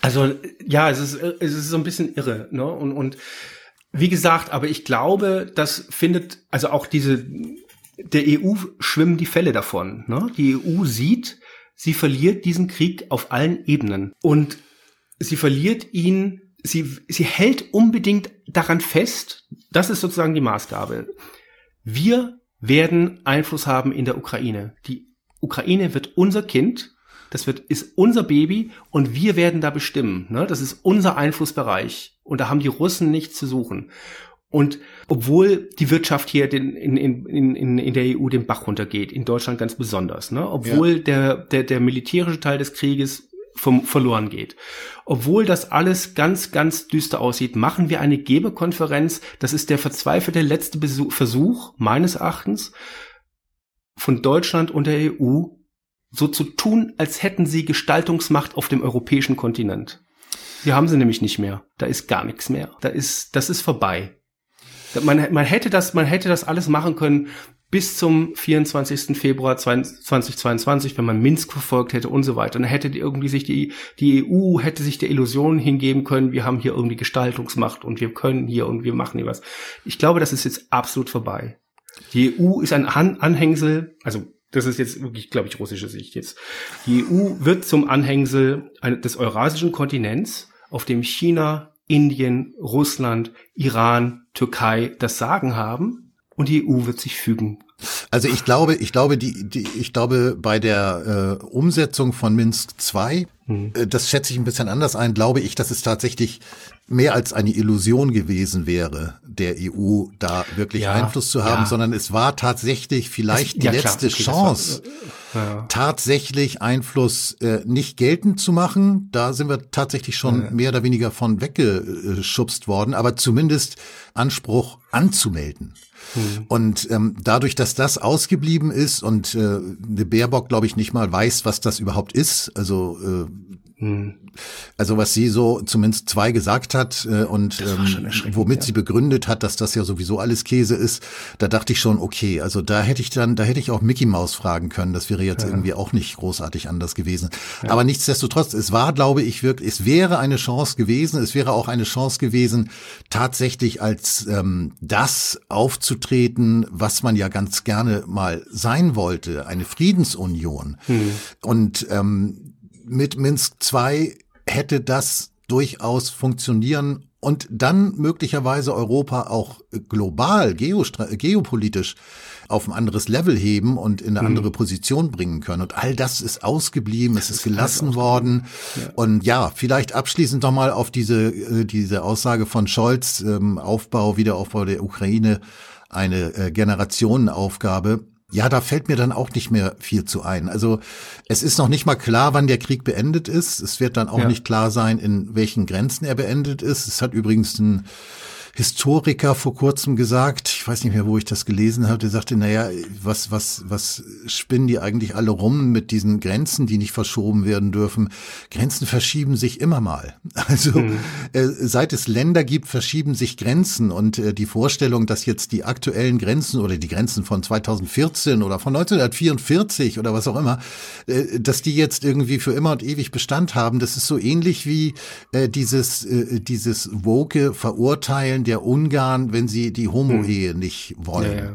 Also ja, es ist, es ist so ein bisschen irre, ne? Und, und wie gesagt, aber ich glaube, das findet, also auch diese, der EU schwimmen die Fälle davon. Ne? Die EU sieht, sie verliert diesen Krieg auf allen Ebenen. Und sie verliert ihn, sie, sie hält unbedingt daran fest, das ist sozusagen die Maßgabe. Wir werden Einfluss haben in der Ukraine. Die Ukraine wird unser Kind, das wird, ist unser Baby und wir werden da bestimmen. Ne? Das ist unser Einflussbereich. Und da haben die Russen nichts zu suchen. Und obwohl die Wirtschaft hier den, in, in, in, in der EU den Bach runtergeht, in Deutschland ganz besonders, ne? obwohl ja. der, der, der militärische Teil des Krieges vom, verloren geht. Obwohl das alles ganz, ganz düster aussieht, machen wir eine Geberkonferenz. Das ist der verzweifelte letzte Besuch, Versuch, meines Erachtens, von Deutschland und der EU so zu tun, als hätten sie Gestaltungsmacht auf dem europäischen Kontinent. Die haben sie nämlich nicht mehr. Da ist gar nichts mehr. Da ist, das ist vorbei. Man, man hätte das, man hätte das alles machen können bis zum 24. Februar 2022, wenn man Minsk verfolgt hätte und so weiter. Und dann hätte irgendwie sich die, die EU hätte sich der Illusion hingeben können, wir haben hier irgendwie Gestaltungsmacht und wir können hier und wir machen hier was. Ich glaube, das ist jetzt absolut vorbei. Die EU ist ein Anhängsel, also das ist jetzt wirklich, glaube ich, russische Sicht jetzt. Die EU wird zum Anhängsel des eurasischen Kontinents, auf dem China, Indien, Russland, Iran, Türkei das Sagen haben und die EU wird sich fügen. Also ich glaube, ich glaube, die, die ich glaube, bei der äh, Umsetzung von Minsk II, hm. äh, das schätze ich ein bisschen anders ein, glaube ich, dass es tatsächlich mehr als eine Illusion gewesen wäre, der EU da wirklich ja, Einfluss zu haben, ja. sondern es war tatsächlich vielleicht es, die ja, letzte okay, Chance, war, tatsächlich Einfluss äh, nicht geltend zu machen. Da sind wir tatsächlich schon mehr oder weniger von weggeschubst worden, aber zumindest Anspruch anzumelden. Hm. Und ähm, dadurch, dass das ausgeblieben ist und äh, eine Baerbock, glaube ich, nicht mal weiß, was das überhaupt ist, also äh. Also was sie so zumindest zwei gesagt hat äh, und ähm, womit ja. sie begründet hat, dass das ja sowieso alles Käse ist, da dachte ich schon, okay, also da hätte ich dann, da hätte ich auch Mickey Maus fragen können. Das wäre jetzt ja. irgendwie auch nicht großartig anders gewesen. Ja. Aber nichtsdestotrotz, es war, glaube ich, wirklich, es wäre eine Chance gewesen, es wäre auch eine Chance gewesen, tatsächlich als ähm, das aufzutreten, was man ja ganz gerne mal sein wollte, eine Friedensunion. Hm. Und ähm, mit Minsk II hätte das durchaus funktionieren und dann möglicherweise Europa auch global, geopolitisch auf ein anderes Level heben und in eine mhm. andere Position bringen können. Und all das ist ausgeblieben, es ist, ist gelassen worden. Ja. Und ja, vielleicht abschließend nochmal auf diese, äh, diese Aussage von Scholz, ähm, Aufbau, Wiederaufbau der Ukraine, eine äh, Generationenaufgabe. Ja, da fällt mir dann auch nicht mehr viel zu ein. Also es ist noch nicht mal klar, wann der Krieg beendet ist. Es wird dann auch ja. nicht klar sein, in welchen Grenzen er beendet ist. Es hat übrigens ein Historiker vor kurzem gesagt, ich weiß nicht mehr, wo ich das gelesen habe, der sagte, naja, was, was, was spinnen die eigentlich alle rum mit diesen Grenzen, die nicht verschoben werden dürfen? Grenzen verschieben sich immer mal. Also mhm. äh, seit es Länder gibt, verschieben sich Grenzen und äh, die Vorstellung, dass jetzt die aktuellen Grenzen oder die Grenzen von 2014 oder von 1944 oder was auch immer, äh, dass die jetzt irgendwie für immer und ewig Bestand haben, das ist so ähnlich wie äh, dieses, äh, dieses woke Verurteilen der Ungarn, wenn sie die Homo-Ehe hm. nicht wollen. Ja, ja.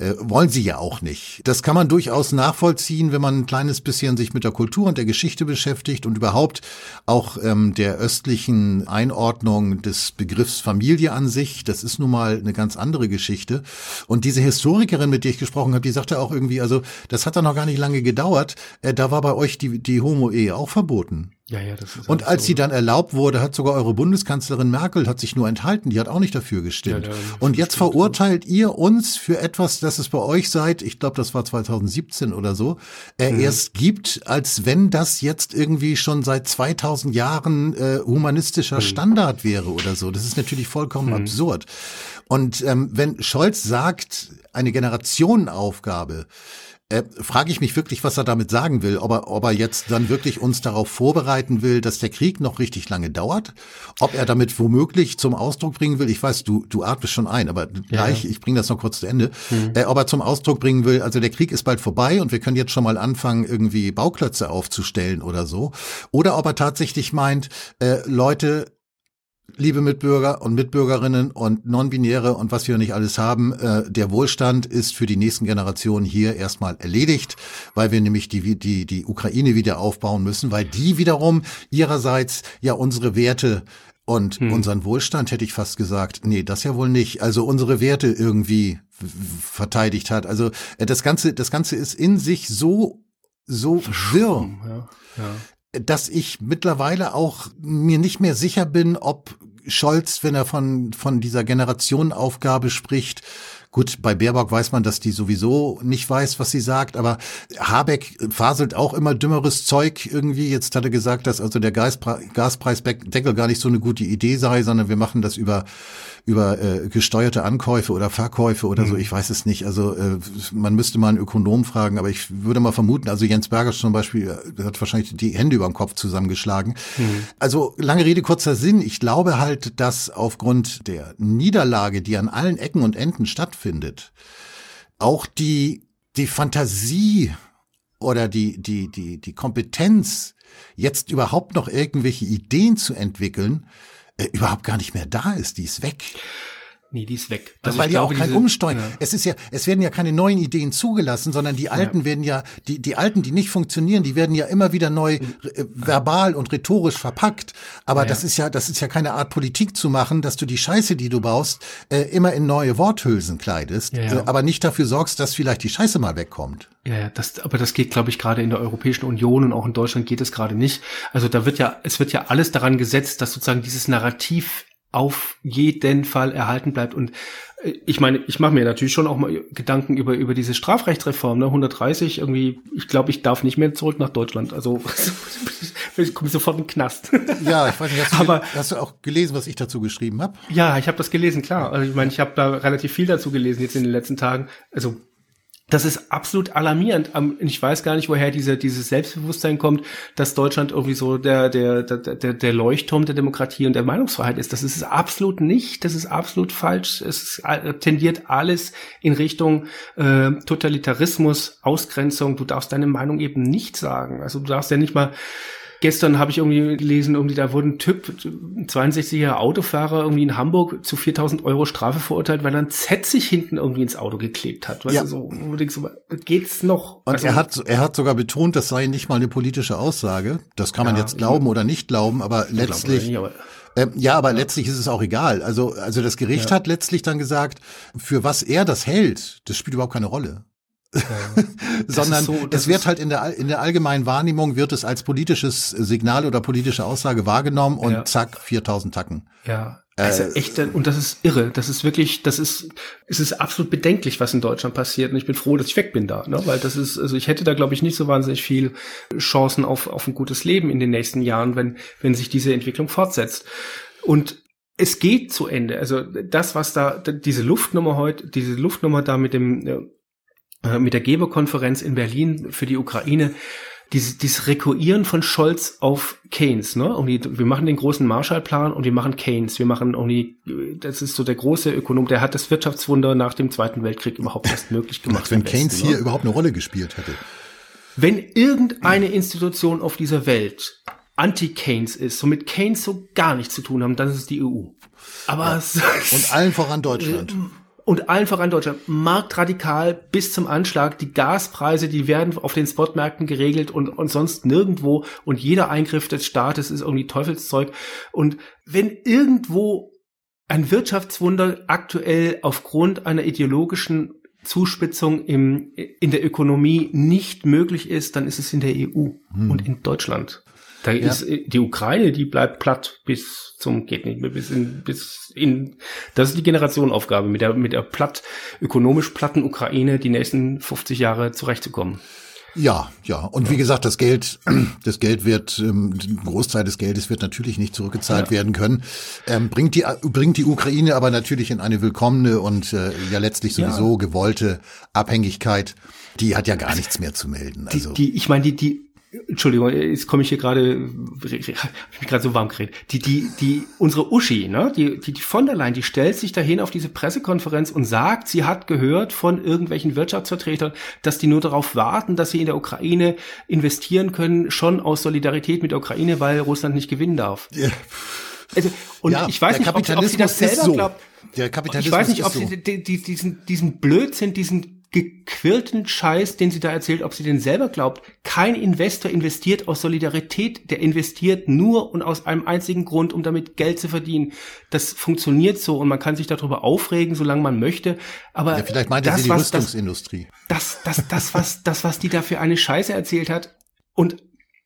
Äh, wollen sie ja auch nicht. Das kann man durchaus nachvollziehen, wenn man ein kleines bisschen sich mit der Kultur und der Geschichte beschäftigt und überhaupt auch ähm, der östlichen Einordnung des Begriffs Familie an sich. Das ist nun mal eine ganz andere Geschichte. Und diese Historikerin, mit der ich gesprochen habe, die sagte auch irgendwie, also das hat dann noch gar nicht lange gedauert. Äh, da war bei euch die, die Homo-Ehe auch verboten. Ja, ja, das ist und als so. sie dann erlaubt wurde, hat sogar eure Bundeskanzlerin Merkel hat sich nur enthalten, die hat auch nicht dafür gestimmt. Ja, und jetzt verurteilt so. ihr uns für etwas, das es bei euch seit, ich glaube, das war 2017 oder so, äh, mhm. erst gibt, als wenn das jetzt irgendwie schon seit 2000 Jahren äh, humanistischer mhm. Standard wäre oder so. Das ist natürlich vollkommen mhm. absurd. Und ähm, wenn Scholz sagt, eine Generationenaufgabe, äh, frage ich mich wirklich, was er damit sagen will. Ob er, ob er jetzt dann wirklich uns darauf vorbereiten will, dass der Krieg noch richtig lange dauert. Ob er damit womöglich zum Ausdruck bringen will, ich weiß, du, du atmest schon ein, aber gleich, ja. ich bringe das noch kurz zu Ende. Mhm. Äh, ob er zum Ausdruck bringen will, also der Krieg ist bald vorbei und wir können jetzt schon mal anfangen, irgendwie Bauklötze aufzustellen oder so. Oder ob er tatsächlich meint, äh, Leute, liebe Mitbürger und Mitbürgerinnen und Nonbinäre und was wir nicht alles haben, äh, der Wohlstand ist für die nächsten Generationen hier erstmal erledigt, weil wir nämlich die, die, die Ukraine wieder aufbauen müssen, weil die wiederum ihrerseits ja unsere Werte und hm. unseren Wohlstand, hätte ich fast gesagt, nee, das ja wohl nicht. Also unsere Werte irgendwie verteidigt hat. Also äh, das Ganze, das Ganze ist in sich so, so wirr. Ja, ja dass ich mittlerweile auch mir nicht mehr sicher bin, ob Scholz, wenn er von, von dieser Generationenaufgabe spricht, Gut, bei Baerbock weiß man, dass die sowieso nicht weiß, was sie sagt, aber Habeck faselt auch immer dümmeres Zeug irgendwie. Jetzt hat er gesagt, dass also der Gaspreisdeckel gar nicht so eine gute Idee sei, sondern wir machen das über über äh, gesteuerte Ankäufe oder Verkäufe oder mhm. so, ich weiß es nicht. Also äh, man müsste mal einen Ökonom fragen, aber ich würde mal vermuten, also Jens Berger zum Beispiel äh, hat wahrscheinlich die Hände über dem Kopf zusammengeschlagen. Mhm. Also lange Rede, kurzer Sinn. Ich glaube halt, dass aufgrund der Niederlage, die an allen Ecken und Enden stattfindet, auch die, die Fantasie oder die, die, die, die Kompetenz, jetzt überhaupt noch irgendwelche Ideen zu entwickeln, äh, überhaupt gar nicht mehr da ist. Die ist weg. Nee, die ist weg. Das also weil ja auch kein diese, Umsteuern. Ja. Es ist ja, es werden ja keine neuen Ideen zugelassen, sondern die alten ja. werden ja, die, die alten, die nicht funktionieren, die werden ja immer wieder neu äh, verbal und rhetorisch verpackt. Aber ja. das ist ja, das ist ja keine Art Politik zu machen, dass du die Scheiße, die du baust, äh, immer in neue Worthülsen kleidest, äh, aber nicht dafür sorgst, dass vielleicht die Scheiße mal wegkommt. Ja, ja, das, aber das geht, glaube ich, gerade in der Europäischen Union und auch in Deutschland geht es gerade nicht. Also da wird ja, es wird ja alles daran gesetzt, dass sozusagen dieses Narrativ auf jeden Fall erhalten bleibt. Und äh, ich meine, ich mache mir natürlich schon auch mal Gedanken über über diese Strafrechtsreform, ne? 130 irgendwie. Ich glaube, ich darf nicht mehr zurück nach Deutschland. Also ich komme sofort in den Knast. Ja, ich weiß nicht. Hast du, Aber, hast du auch gelesen, was ich dazu geschrieben habe? Ja, ich habe das gelesen, klar. Also ich meine, ich habe da relativ viel dazu gelesen jetzt in den letzten Tagen. Also das ist absolut alarmierend. Ich weiß gar nicht, woher diese, dieses Selbstbewusstsein kommt, dass Deutschland irgendwie so der, der, der, der Leuchtturm der Demokratie und der Meinungsfreiheit ist. Das ist es absolut nicht. Das ist absolut falsch. Es äh, tendiert alles in Richtung äh, Totalitarismus, Ausgrenzung. Du darfst deine Meinung eben nicht sagen. Also du darfst ja nicht mal Gestern habe ich irgendwie gelesen, irgendwie da wurde ein Typ, ein 62-jähriger Autofahrer irgendwie in Hamburg zu 4000 Euro Strafe verurteilt, weil er ein Z sich hinten irgendwie ins Auto geklebt hat. Weißt ja. du, so, wo du denkst, geht's noch? Und also, er hat, er hat sogar betont, das sei nicht mal eine politische Aussage. Das kann man ja, jetzt glauben oder nicht glauben, aber letztlich, nicht, aber ähm, ja, aber ja. letztlich ist es auch egal. Also, also das Gericht ja. hat letztlich dann gesagt, für was er das hält, das spielt überhaupt keine Rolle. sondern so, es wird halt in der, in der allgemeinen Wahrnehmung wird es als politisches Signal oder politische Aussage wahrgenommen und ja. zack, 4000 Tacken. Ja. Also echt, und das ist irre. Das ist wirklich, das ist, es ist absolut bedenklich, was in Deutschland passiert. Und ich bin froh, dass ich weg bin da, ne? weil das ist, also ich hätte da, glaube ich, nicht so wahnsinnig viel Chancen auf, auf ein gutes Leben in den nächsten Jahren, wenn, wenn sich diese Entwicklung fortsetzt. Und es geht zu Ende. Also das, was da, diese Luftnummer heute, diese Luftnummer da mit dem äh, mit der Geberkonferenz in Berlin für die Ukraine, dieses, dieses Rekurrieren von Scholz auf Keynes, ne? Die, wir machen den großen Marshallplan und wir machen Keynes. Wir machen irgendwie, das ist so der große Ökonom, der hat das Wirtschaftswunder nach dem Zweiten Weltkrieg überhaupt erst möglich gemacht. Wenn Keynes Westen, hier ne? überhaupt eine Rolle gespielt hätte. Wenn irgendeine Institution auf dieser Welt anti-Keynes ist, so mit Keynes so gar nichts zu tun haben, dann ist es die EU. Aber ja. und allen voran Deutschland. und einfach an Deutschland marktradikal bis zum Anschlag. Die Gaspreise, die werden auf den Spotmärkten geregelt und, und sonst nirgendwo und jeder Eingriff des Staates ist irgendwie Teufelszeug. Und wenn irgendwo ein Wirtschaftswunder aktuell aufgrund einer ideologischen Zuspitzung im, in der Ökonomie nicht möglich ist, dann ist es in der EU hm. und in Deutschland. Da ja. ist äh, die Ukraine, die bleibt platt bis zum geht nicht mehr bis in bis in das ist die Generationenaufgabe mit der mit der platt ökonomisch platten Ukraine die nächsten 50 Jahre zurechtzukommen. Ja, ja. Und wie gesagt, das Geld, das Geld wird, ähm, ein Großteil des Geldes wird natürlich nicht zurückgezahlt ja. werden können. Ähm, bringt die, bringt die Ukraine aber natürlich in eine willkommene und äh, ja letztlich sowieso ja. gewollte Abhängigkeit. Die hat ja gar nichts mehr zu melden. Also. Die, die ich meine, die, die Entschuldigung, jetzt komme ich hier gerade, hab ich mich gerade so warm geredet. Die, die, die, unsere Uschi, ne, die, die, die von der Leyen, die stellt sich dahin auf diese Pressekonferenz und sagt, sie hat gehört von irgendwelchen Wirtschaftsvertretern, dass die nur darauf warten, dass sie in der Ukraine investieren können, schon aus Solidarität mit der Ukraine, weil Russland nicht gewinnen darf. Ja. Also, und ja, ich weiß nicht, ob, ob sie das selber so. glaubt. Der Kapitalismus ich weiß nicht, ob sie so. diesen, diesen Blödsinn, diesen gequirlten Scheiß, den sie da erzählt, ob sie den selber glaubt. Kein Investor investiert aus Solidarität, der investiert nur und aus einem einzigen Grund, um damit Geld zu verdienen. Das funktioniert so und man kann sich darüber aufregen, solange man möchte. Aber ja, vielleicht meinte das, sie die was, Rüstungsindustrie. Das, das, das, das, was, das, was die da für eine Scheiße erzählt hat und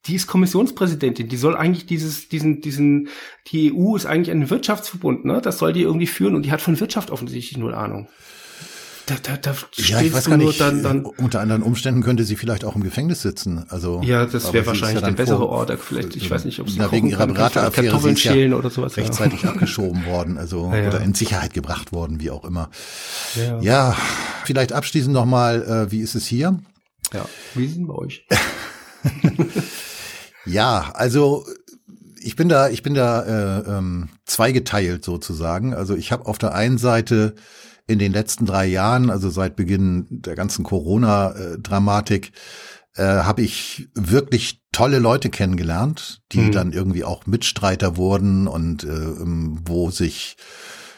die ist Kommissionspräsidentin, die soll eigentlich dieses, diesen, diesen, die EU ist eigentlich ein Wirtschaftsverbund, ne? Das soll die irgendwie führen und die hat von Wirtschaft offensichtlich null Ahnung. Da, da, da ja, ich weiß gar nicht. Dann, dann, unter anderen Umständen könnte sie vielleicht auch im Gefängnis sitzen. Also ja, das wäre wahrscheinlich ja der bessere Ort. Vielleicht, ich weiß nicht, ob sie na, wegen ihrer Berateraffäre sie ist ja oder sowas, rechtzeitig ja. abgeschoben worden, also ja, oder in Sicherheit gebracht worden, wie auch immer. Ja, vielleicht abschließend noch mal, äh, wie ist es hier? Ja, wie es bei euch? ja, also ich bin da, ich bin da äh, ähm, zweigeteilt sozusagen. Also ich habe auf der einen Seite in den letzten drei Jahren, also seit Beginn der ganzen Corona-Dramatik, äh, habe ich wirklich tolle Leute kennengelernt, die mhm. dann irgendwie auch Mitstreiter wurden und äh, wo sich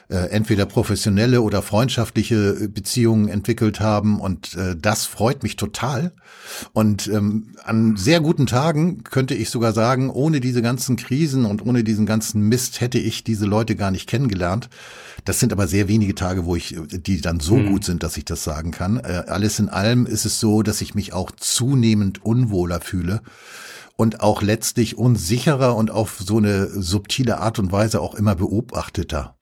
äh, entweder professionelle oder freundschaftliche Beziehungen entwickelt haben und äh, das freut mich total. Und ähm, an sehr guten Tagen könnte ich sogar sagen, ohne diese ganzen Krisen und ohne diesen ganzen Mist hätte ich diese Leute gar nicht kennengelernt. Das sind aber sehr wenige Tage, wo ich, die dann so mhm. gut sind, dass ich das sagen kann. Äh, alles in allem ist es so, dass ich mich auch zunehmend unwohler fühle und auch letztlich unsicherer und auf so eine subtile Art und Weise auch immer beobachteter.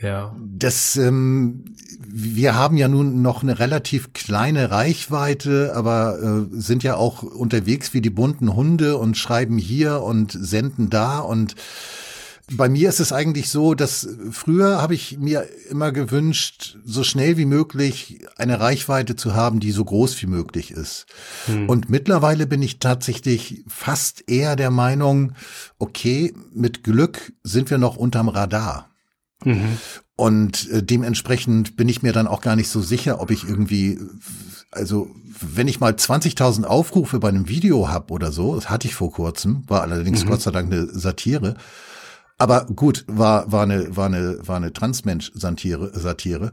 Ja. Das, ähm, wir haben ja nun noch eine relativ kleine Reichweite, aber äh, sind ja auch unterwegs wie die bunten Hunde und schreiben hier und senden da und bei mir ist es eigentlich so, dass früher habe ich mir immer gewünscht, so schnell wie möglich eine Reichweite zu haben, die so groß wie möglich ist. Hm. Und mittlerweile bin ich tatsächlich fast eher der Meinung, okay, mit Glück sind wir noch unterm Radar. Mhm. Und äh, dementsprechend bin ich mir dann auch gar nicht so sicher, ob ich irgendwie, also wenn ich mal 20.000 Aufrufe bei einem Video hab oder so, das hatte ich vor kurzem, war allerdings mhm. Gott sei Dank eine Satire, aber gut, war, war eine, war eine, war eine Transmensch-Satire. Satire.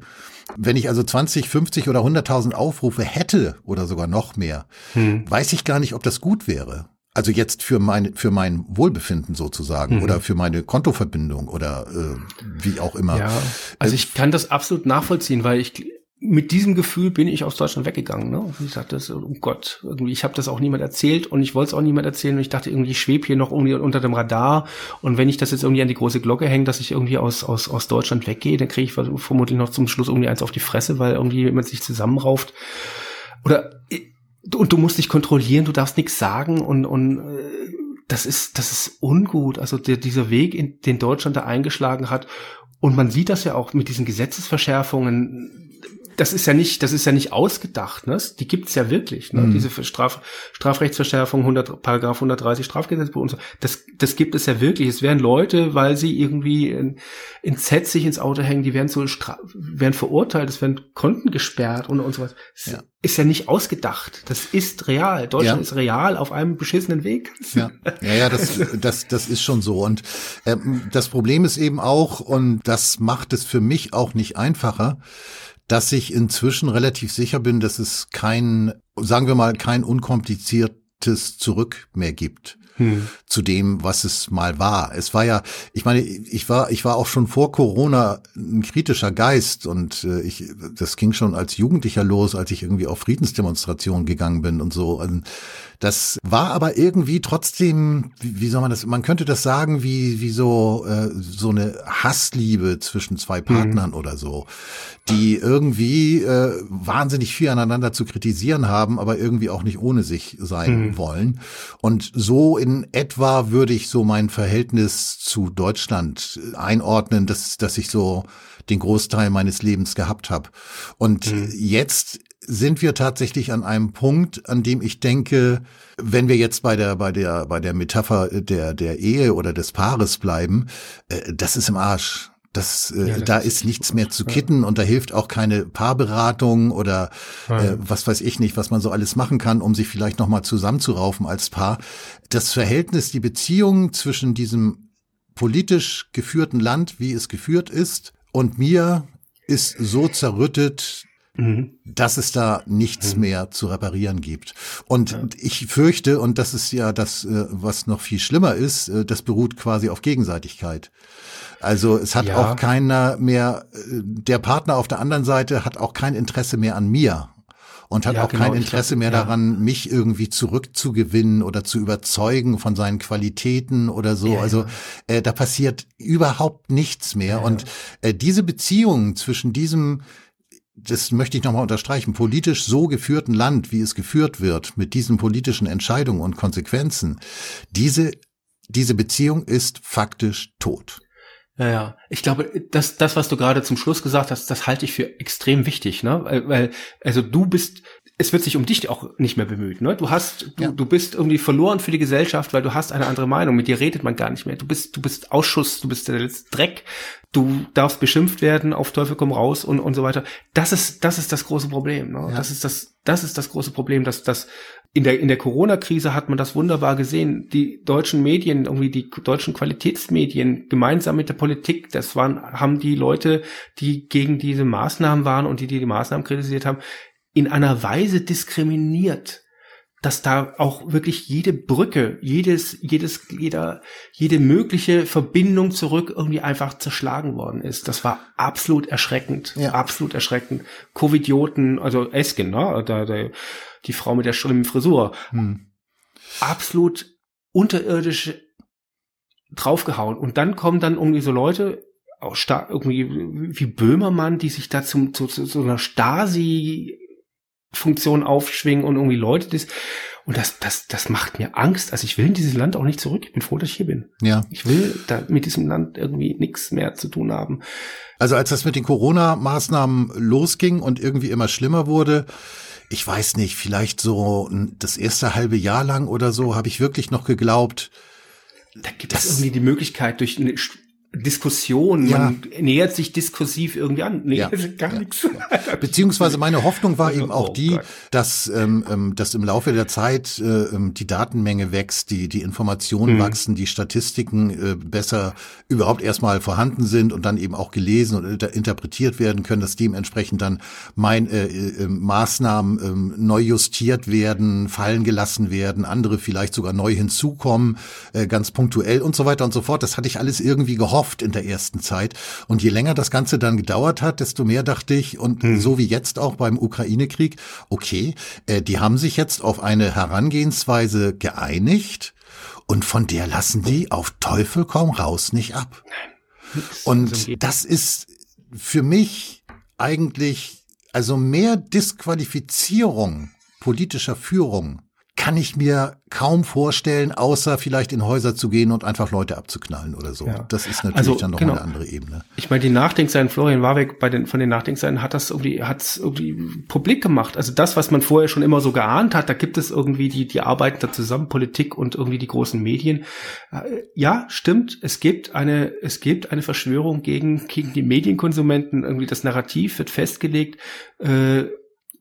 Wenn ich also 20, 50 oder 100.000 Aufrufe hätte oder sogar noch mehr, hm. weiß ich gar nicht, ob das gut wäre. Also jetzt für mein, für mein Wohlbefinden sozusagen mhm. oder für meine Kontoverbindung oder äh, wie auch immer. Ja, also ich kann das absolut nachvollziehen, weil ich mit diesem Gefühl bin ich aus Deutschland weggegangen. Ne? Und ich dachte, das, oh Gott, irgendwie, ich habe das auch niemand erzählt und ich wollte es auch niemand erzählen und ich dachte irgendwie, ich schwebe hier noch irgendwie unter dem Radar und wenn ich das jetzt irgendwie an die große Glocke hänge, dass ich irgendwie aus, aus, aus Deutschland weggehe, dann kriege ich vermutlich noch zum Schluss irgendwie eins auf die Fresse, weil irgendwie jemand sich zusammenrauft. Oder und du musst dich kontrollieren, du darfst nichts sagen und, und äh, das ist, das ist ungut. Also der, dieser Weg, in, den Deutschland da eingeschlagen hat. Und man sieht das ja auch mit diesen Gesetzesverschärfungen das ist ja nicht, das ist ja nicht ausgedacht, ne? Die gibt's ja wirklich, ne? Mhm. Diese Straf, Strafrechtsverschärfung 100, Paragraph 130 Strafgesetzbuch und so. Das, das gibt es ja wirklich. Es werden Leute, weil sie irgendwie in, in Z sich ins Auto hängen, die werden so, werden verurteilt, es werden Konten gesperrt und, und sowas. Das ja. ist ja nicht ausgedacht. Das ist real. Deutschland ja. ist real auf einem beschissenen Weg. Ja, ja, ja das, das, das ist schon so. Und ähm, das Problem ist eben auch, und das macht es für mich auch nicht einfacher, dass ich inzwischen relativ sicher bin, dass es kein, sagen wir mal, kein unkompliziertes Zurück mehr gibt hm. zu dem, was es mal war. Es war ja, ich meine, ich war, ich war auch schon vor Corona ein kritischer Geist und äh, ich, das ging schon als Jugendlicher los, als ich irgendwie auf Friedensdemonstrationen gegangen bin und so. Also, das war aber irgendwie trotzdem, wie, wie soll man das, man könnte das sagen, wie, wie so, äh, so eine Hassliebe zwischen zwei hm. Partnern mhm. oder so, die irgendwie äh, wahnsinnig viel aneinander zu kritisieren haben, aber irgendwie auch nicht ohne sich sein mhm. wollen. Und so in etwa würde ich so mein Verhältnis zu Deutschland einordnen, dass, dass ich so den Großteil meines Lebens gehabt habe. Und mhm. jetzt sind wir tatsächlich an einem Punkt, an dem ich denke, wenn wir jetzt bei der bei der bei der Metapher der der Ehe oder des Paares bleiben, äh, das ist im Arsch. Das, äh, ja, das da ist nichts mehr zu kitten ja. und da hilft auch keine Paarberatung oder äh, was weiß ich nicht, was man so alles machen kann, um sich vielleicht nochmal zusammenzuraufen als Paar. Das Verhältnis, die Beziehung zwischen diesem politisch geführten Land, wie es geführt ist, und mir ist so zerrüttet, Mhm. dass es da nichts mhm. mehr zu reparieren gibt. Und ja. ich fürchte, und das ist ja das, äh, was noch viel schlimmer ist, äh, das beruht quasi auf Gegenseitigkeit. Also es hat ja. auch keiner mehr, äh, der Partner auf der anderen Seite hat auch kein Interesse mehr an mir und hat ja, auch genau, kein Interesse mehr daran, mich irgendwie zurückzugewinnen oder zu überzeugen von seinen Qualitäten oder so. Ja, also äh, da passiert überhaupt nichts mehr. Und äh, diese Beziehung zwischen diesem das möchte ich nochmal unterstreichen, politisch so geführten Land, wie es geführt wird, mit diesen politischen Entscheidungen und Konsequenzen, diese, diese Beziehung ist faktisch tot. Ja, ja. Ich glaube, das, das, was du gerade zum Schluss gesagt hast, das halte ich für extrem wichtig, ne? Weil, weil also du bist, es wird sich um dich auch nicht mehr bemüht. Ne? Du hast, du, ja. du bist irgendwie verloren für die Gesellschaft, weil du hast eine andere Meinung. Mit dir redet man gar nicht mehr. Du bist, du bist Ausschuss, du bist der letzte Dreck. Du darfst beschimpft werden, auf Teufel komm raus und und so weiter. Das ist, das ist das große Problem. Ne? Ja. Das ist das, das ist das große Problem, dass das in der in der Corona-Krise hat man das wunderbar gesehen. Die deutschen Medien, irgendwie die deutschen Qualitätsmedien, gemeinsam mit der Politik, das waren, haben die Leute, die gegen diese Maßnahmen waren und die die, die Maßnahmen kritisiert haben, in einer Weise diskriminiert, dass da auch wirklich jede Brücke, jedes, jedes, jeder, jede mögliche Verbindung zurück irgendwie einfach zerschlagen worden ist. Das war absolut erschreckend, ja. absolut erschreckend. Covidioten, also Esken, ne, da, da, die Frau mit der schlimmen Frisur, hm. absolut unterirdisch draufgehauen. Und dann kommen dann irgendwie so Leute, auch irgendwie wie Böhmermann, die sich da zum, zu, zu so einer Stasi Funktion aufschwingen und irgendwie Leute das und das das das macht mir Angst. Also ich will in dieses Land auch nicht zurück. Ich bin froh, dass ich hier bin. Ja. Ich will da mit diesem Land irgendwie nichts mehr zu tun haben. Also als das mit den Corona Maßnahmen losging und irgendwie immer schlimmer wurde, ich weiß nicht, vielleicht so das erste halbe Jahr lang oder so, habe ich wirklich noch geglaubt, da gibt es irgendwie die Möglichkeit, durch eine Diskussion, ja. man nähert sich diskursiv irgendwie an. Nee, ja. gar ja. nichts. Beziehungsweise meine Hoffnung war eben auch oh die, dass, ähm, ähm, dass im Laufe der Zeit äh, ähm, die Datenmenge wächst, die, die Informationen mhm. wachsen, die Statistiken äh, besser überhaupt erstmal vorhanden sind und dann eben auch gelesen und interpretiert werden können, dass dementsprechend dann mein äh, äh, Maßnahmen äh, neu justiert werden, fallen gelassen werden, andere vielleicht sogar neu hinzukommen, äh, ganz punktuell und so weiter und so fort. Das hatte ich alles irgendwie gehofft gehofft in der ersten Zeit. Und je länger das Ganze dann gedauert hat, desto mehr dachte ich, und hm. so wie jetzt auch beim Ukraine-Krieg, okay, äh, die haben sich jetzt auf eine Herangehensweise geeinigt und von der lassen die auf Teufel komm raus nicht ab. Und das ist für mich eigentlich also mehr Disqualifizierung politischer Führung kann ich mir kaum vorstellen, außer vielleicht in Häuser zu gehen und einfach Leute abzuknallen oder so. Ja. Das ist natürlich also, dann noch genau. eine andere Ebene. Ich meine, die Nachdenkseiten, Florian Warwick bei den, von den Nachdenkseiten hat das irgendwie, hat's irgendwie publik gemacht. Also das, was man vorher schon immer so geahnt hat, da gibt es irgendwie die, die arbeiten da zusammen, Politik und irgendwie die großen Medien. Äh, ja, stimmt. Es gibt eine, es gibt eine Verschwörung gegen, gegen die Medienkonsumenten. Irgendwie das Narrativ wird festgelegt, äh,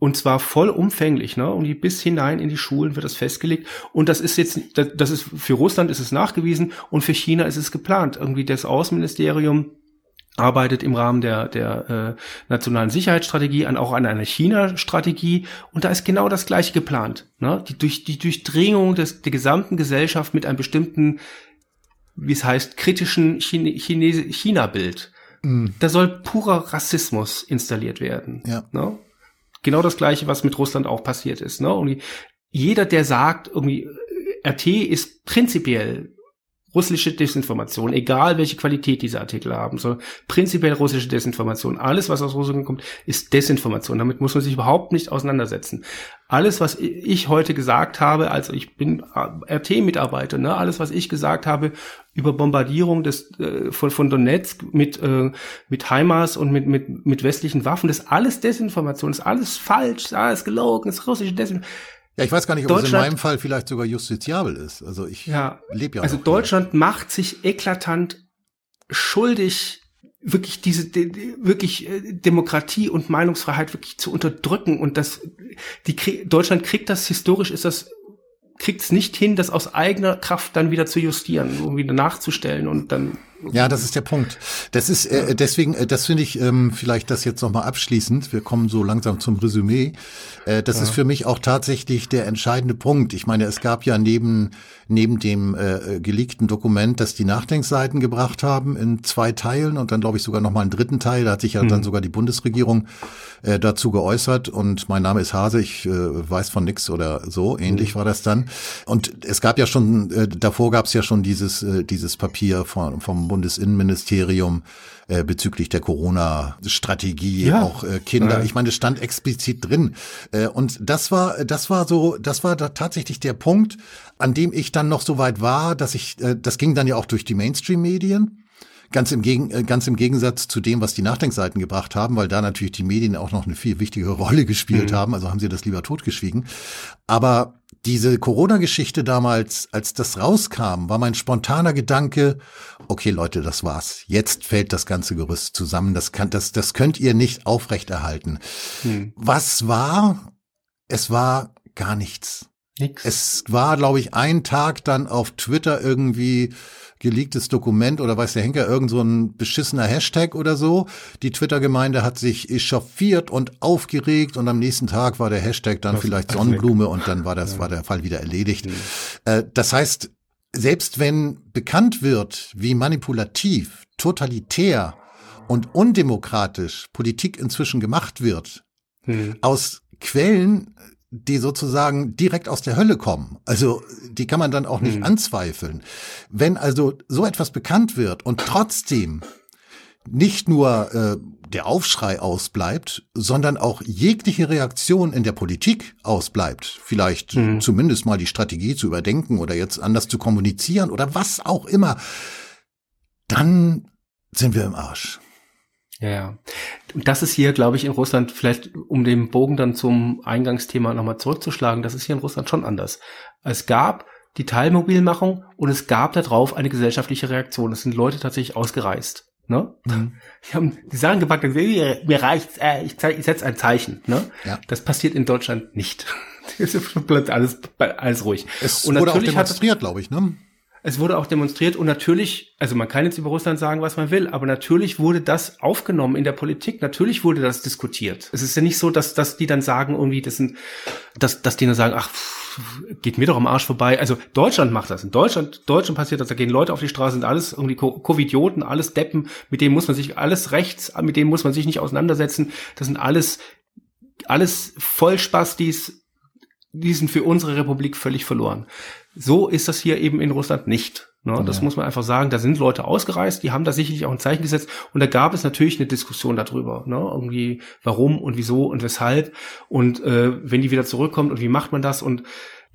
und zwar vollumfänglich, ne? Und bis hinein in die Schulen wird das festgelegt. Und das ist jetzt, das ist für Russland ist es nachgewiesen und für China ist es geplant. Irgendwie das Außenministerium arbeitet im Rahmen der, der äh, nationalen Sicherheitsstrategie an auch an einer China-Strategie und da ist genau das gleiche geplant. Ne? Die, durch, die Durchdringung des, der gesamten Gesellschaft mit einem bestimmten, wie es heißt, kritischen China-Bild. Mm. Da soll purer Rassismus installiert werden. Ja. Ne? Genau das Gleiche, was mit Russland auch passiert ist. Ne? Und jeder, der sagt, irgendwie, RT ist prinzipiell russische Desinformation, egal welche Qualität diese Artikel haben, so prinzipiell russische Desinformation. Alles, was aus Russland kommt, ist Desinformation. Damit muss man sich überhaupt nicht auseinandersetzen. Alles, was ich heute gesagt habe, also ich bin RT-Mitarbeiter, ne, alles, was ich gesagt habe über Bombardierung des äh, von, von Donetsk mit äh, mit HIMARS und mit mit mit westlichen Waffen, das ist alles Desinformation, das ist alles falsch, alles gelogen, das ist russische Desinformation. Ja, ich weiß gar nicht, ob es in meinem Fall vielleicht sogar justiziabel ist. Also ich ja, lebe ja. Also Deutschland hier. macht sich eklatant schuldig, wirklich diese die, wirklich äh, Demokratie und Meinungsfreiheit wirklich zu unterdrücken und das die Deutschland kriegt das historisch ist das kriegt es nicht hin, das aus eigener Kraft dann wieder zu justieren, um wieder nachzustellen und dann ja, das ist der Punkt. Das ist äh, deswegen, äh, das finde ich ähm, vielleicht das jetzt nochmal abschließend. Wir kommen so langsam zum Resümee. Äh, das ja. ist für mich auch tatsächlich der entscheidende Punkt. Ich meine, es gab ja neben neben dem äh, geleakten Dokument, das die Nachdenkseiten gebracht haben in zwei Teilen und dann glaube ich sogar nochmal einen dritten Teil. Da hat sich ja mhm. dann sogar die Bundesregierung äh, dazu geäußert und mein Name ist Hase. Ich äh, weiß von nix oder so. Ähnlich mhm. war das dann. Und es gab ja schon äh, davor gab es ja schon dieses äh, dieses Papier von, vom Bundesinnenministerium äh, bezüglich der Corona-Strategie, ja. auch äh, Kinder. Ja. Ich meine, es stand explizit drin. Äh, und das war, das war so, das war da tatsächlich der Punkt, an dem ich dann noch so weit war, dass ich, äh, das ging dann ja auch durch die Mainstream-Medien Ganz im, Gegen, äh, ganz im Gegensatz zu dem, was die Nachdenkseiten gebracht haben, weil da natürlich die Medien auch noch eine viel wichtigere Rolle gespielt mhm. haben, also haben sie das lieber totgeschwiegen. Aber diese Corona-Geschichte damals, als das rauskam, war mein spontaner Gedanke, okay Leute, das war's. Jetzt fällt das ganze Gerüst zusammen. Das kann, das, das könnt ihr nicht aufrechterhalten. Hm. Was war? Es war gar nichts. Nix. Es war, glaube ich, ein Tag dann auf Twitter irgendwie geleaktes Dokument oder weiß der Henker, irgend so ein beschissener Hashtag oder so. Die Twitter-Gemeinde hat sich echauffiert und aufgeregt und am nächsten Tag war der Hashtag dann das vielleicht Sonnenblume und dann war das, ja. war der Fall wieder erledigt. Ja. Äh, das heißt, selbst wenn bekannt wird, wie manipulativ, totalitär und undemokratisch Politik inzwischen gemacht wird, hm. aus Quellen, die sozusagen direkt aus der Hölle kommen. Also die kann man dann auch nicht hm. anzweifeln. Wenn also so etwas bekannt wird und trotzdem nicht nur äh, der Aufschrei ausbleibt, sondern auch jegliche Reaktion in der Politik ausbleibt. Vielleicht hm. zumindest mal die Strategie zu überdenken oder jetzt anders zu kommunizieren oder was auch immer. Dann sind wir im Arsch. Ja, ja. Und das ist hier, glaube ich, in Russland, vielleicht um den Bogen dann zum Eingangsthema nochmal zurückzuschlagen, das ist hier in Russland schon anders. Es gab die Teilmobilmachung und es gab darauf eine gesellschaftliche Reaktion. Es sind Leute tatsächlich ausgereist. Ne? Mhm. Die haben die Sachen gepackt, mir, mir reicht's, äh, ich, ich setze ein Zeichen. Ne? Ja. Das passiert in Deutschland nicht. Es bleibt alles, alles ruhig. Es und wurde auch demonstriert, glaube ich, ne? Es wurde auch demonstriert und natürlich, also man kann jetzt über Russland sagen, was man will, aber natürlich wurde das aufgenommen in der Politik. Natürlich wurde das diskutiert. Es ist ja nicht so, dass, dass die dann sagen, irgendwie, das sind, dass, dass die dann sagen, ach, geht mir doch am Arsch vorbei. Also Deutschland macht das. In Deutschland, Deutschland passiert das. Da gehen Leute auf die Straße, sind alles irgendwie Covidioten, alles Deppen, mit denen muss man sich alles rechts, mit denen muss man sich nicht auseinandersetzen. Das sind alles, alles Vollspastis, die sind für unsere Republik völlig verloren. So ist das hier eben in Russland nicht. Ne? Das ja. muss man einfach sagen. Da sind Leute ausgereist, die haben da sicherlich auch ein Zeichen gesetzt. Und da gab es natürlich eine Diskussion darüber. Ne? Irgendwie, warum und wieso und weshalb. Und äh, wenn die wieder zurückkommt und wie macht man das? Und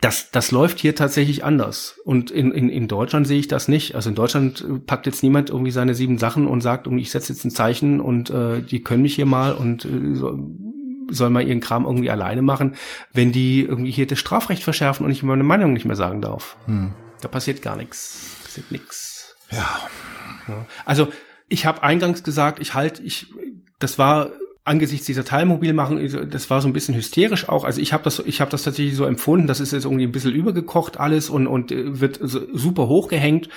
das, das läuft hier tatsächlich anders. Und in, in, in Deutschland sehe ich das nicht. Also in Deutschland äh, packt jetzt niemand irgendwie seine sieben Sachen und sagt, ich setze jetzt ein Zeichen und äh, die können mich hier mal und äh, so, soll mal ihren Kram irgendwie alleine machen, wenn die irgendwie hier das Strafrecht verschärfen und ich meine Meinung nicht mehr sagen darf. Hm. Da passiert gar nichts. Passiert nichts. Ja. ja. Also ich habe eingangs gesagt, ich halt, ich, das war angesichts dieser Teilmobilmachung, das war so ein bisschen hysterisch auch. Also ich habe das, ich habe das tatsächlich so empfunden, das ist jetzt irgendwie ein bisschen übergekocht alles und und äh, wird super hochgehängt.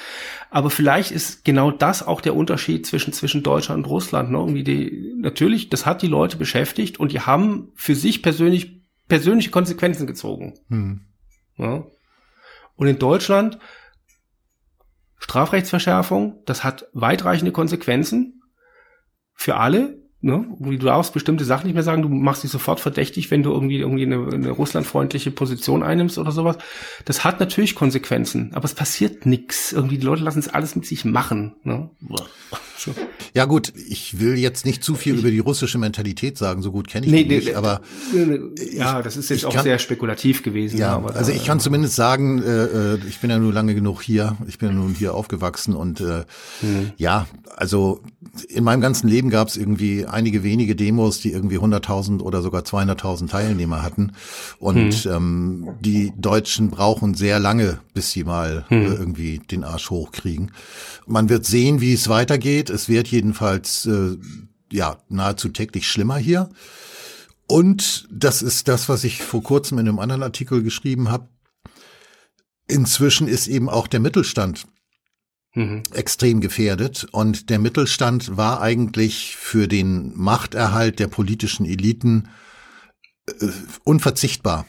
Aber vielleicht ist genau das auch der Unterschied zwischen zwischen Deutschland und Russland. Ne? Irgendwie die, natürlich, das hat die Leute beschäftigt und die haben für sich persönlich persönliche Konsequenzen gezogen. Hm. Ja? Und in Deutschland Strafrechtsverschärfung, das hat weitreichende Konsequenzen für alle, ne, du darfst bestimmte Sachen nicht mehr sagen, du machst dich sofort verdächtig, wenn du irgendwie irgendwie eine, eine russlandfreundliche Position einnimmst oder sowas. Das hat natürlich Konsequenzen, aber es passiert nichts. Irgendwie die Leute lassen es alles mit sich machen. Ne? So. Ja gut, ich will jetzt nicht zu viel über die russische Mentalität sagen, so gut kenne ich nee, die nee, nicht, aber ja, das ist jetzt auch kann, sehr spekulativ gewesen. Ja, aber also ich kann zumindest sagen, äh, äh, ich bin ja nur lange genug hier, ich bin ja nun hier aufgewachsen und äh, hm. ja, also in meinem ganzen Leben gab es irgendwie einige wenige Demos, die irgendwie 100.000 oder sogar 200.000 Teilnehmer hatten und hm. ähm, die Deutschen brauchen sehr lange, bis sie mal hm. äh, irgendwie den Arsch hochkriegen. Man wird sehen, wie es weitergeht. Es wird jedenfalls äh, ja nahezu täglich schlimmer hier. Und das ist das, was ich vor kurzem in einem anderen Artikel geschrieben habe. Inzwischen ist eben auch der Mittelstand mhm. extrem gefährdet. Und der Mittelstand war eigentlich für den Machterhalt der politischen Eliten äh, unverzichtbar.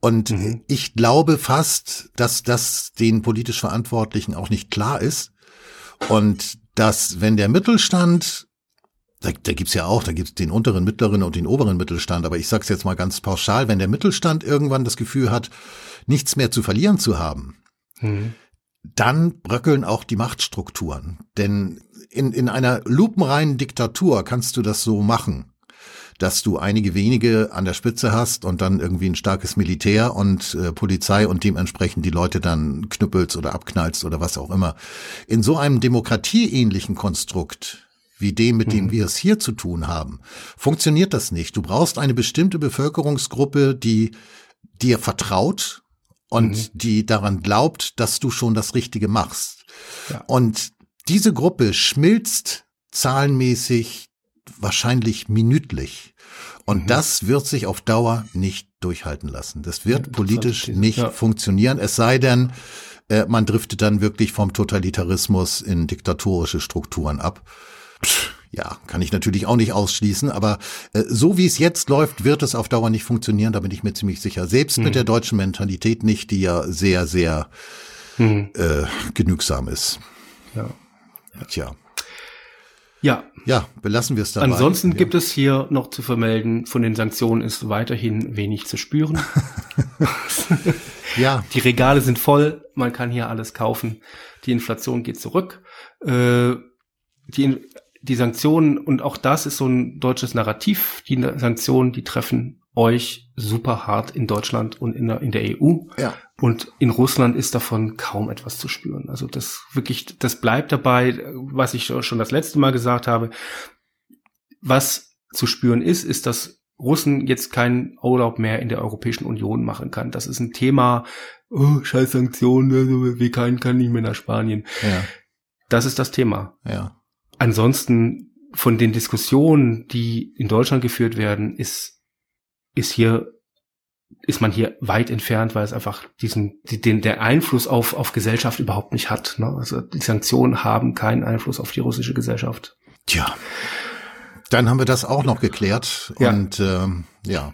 Und mhm. ich glaube fast, dass das den politisch Verantwortlichen auch nicht klar ist. Und dass wenn der Mittelstand, da, da gibt's ja auch, da gibt's den unteren, mittleren und den oberen Mittelstand, aber ich sage es jetzt mal ganz pauschal, wenn der Mittelstand irgendwann das Gefühl hat, nichts mehr zu verlieren zu haben, mhm. dann bröckeln auch die Machtstrukturen. Denn in, in einer lupenreinen Diktatur kannst du das so machen dass du einige wenige an der Spitze hast und dann irgendwie ein starkes Militär und äh, Polizei und dementsprechend die Leute dann knüppelst oder abknallst oder was auch immer. In so einem demokratieähnlichen Konstrukt wie dem, mit dem mhm. wir es hier zu tun haben, funktioniert das nicht. Du brauchst eine bestimmte Bevölkerungsgruppe, die dir vertraut und mhm. die daran glaubt, dass du schon das Richtige machst. Ja. Und diese Gruppe schmilzt zahlenmäßig wahrscheinlich minütlich. Und mhm. das wird sich auf Dauer nicht durchhalten lassen. Das wird politisch nicht ja. funktionieren, es sei denn, äh, man driftet dann wirklich vom Totalitarismus in diktatorische Strukturen ab. Pff, ja, kann ich natürlich auch nicht ausschließen, aber äh, so wie es jetzt läuft, wird es auf Dauer nicht funktionieren, da bin ich mir ziemlich sicher. Selbst mhm. mit der deutschen Mentalität nicht, die ja sehr, sehr mhm. äh, genügsam ist. Ja. Tja. Ja. Ja, belassen wir es dabei. Ansonsten ja. gibt es hier noch zu vermelden, von den Sanktionen ist weiterhin wenig zu spüren. ja. Die Regale sind voll, man kann hier alles kaufen. Die Inflation geht zurück. Äh, die, die Sanktionen, und auch das ist so ein deutsches Narrativ, die Sanktionen, die treffen euch super hart in Deutschland und in der, in der EU. Ja. Und in Russland ist davon kaum etwas zu spüren. Also das wirklich, das bleibt dabei, was ich schon das letzte Mal gesagt habe. Was zu spüren ist, ist, dass Russen jetzt keinen Urlaub mehr in der Europäischen Union machen kann. Das ist ein Thema, oh, scheiß Sanktionen, wie kein kann nicht mehr nach Spanien. Ja. Das ist das Thema. Ja. Ansonsten von den Diskussionen, die in Deutschland geführt werden, ist, ist hier ist man hier weit entfernt, weil es einfach diesen, den, der Einfluss auf, auf Gesellschaft überhaupt nicht hat. Ne? Also die Sanktionen haben keinen Einfluss auf die russische Gesellschaft. Tja. Dann haben wir das auch noch geklärt. Ja. Und ähm, ja.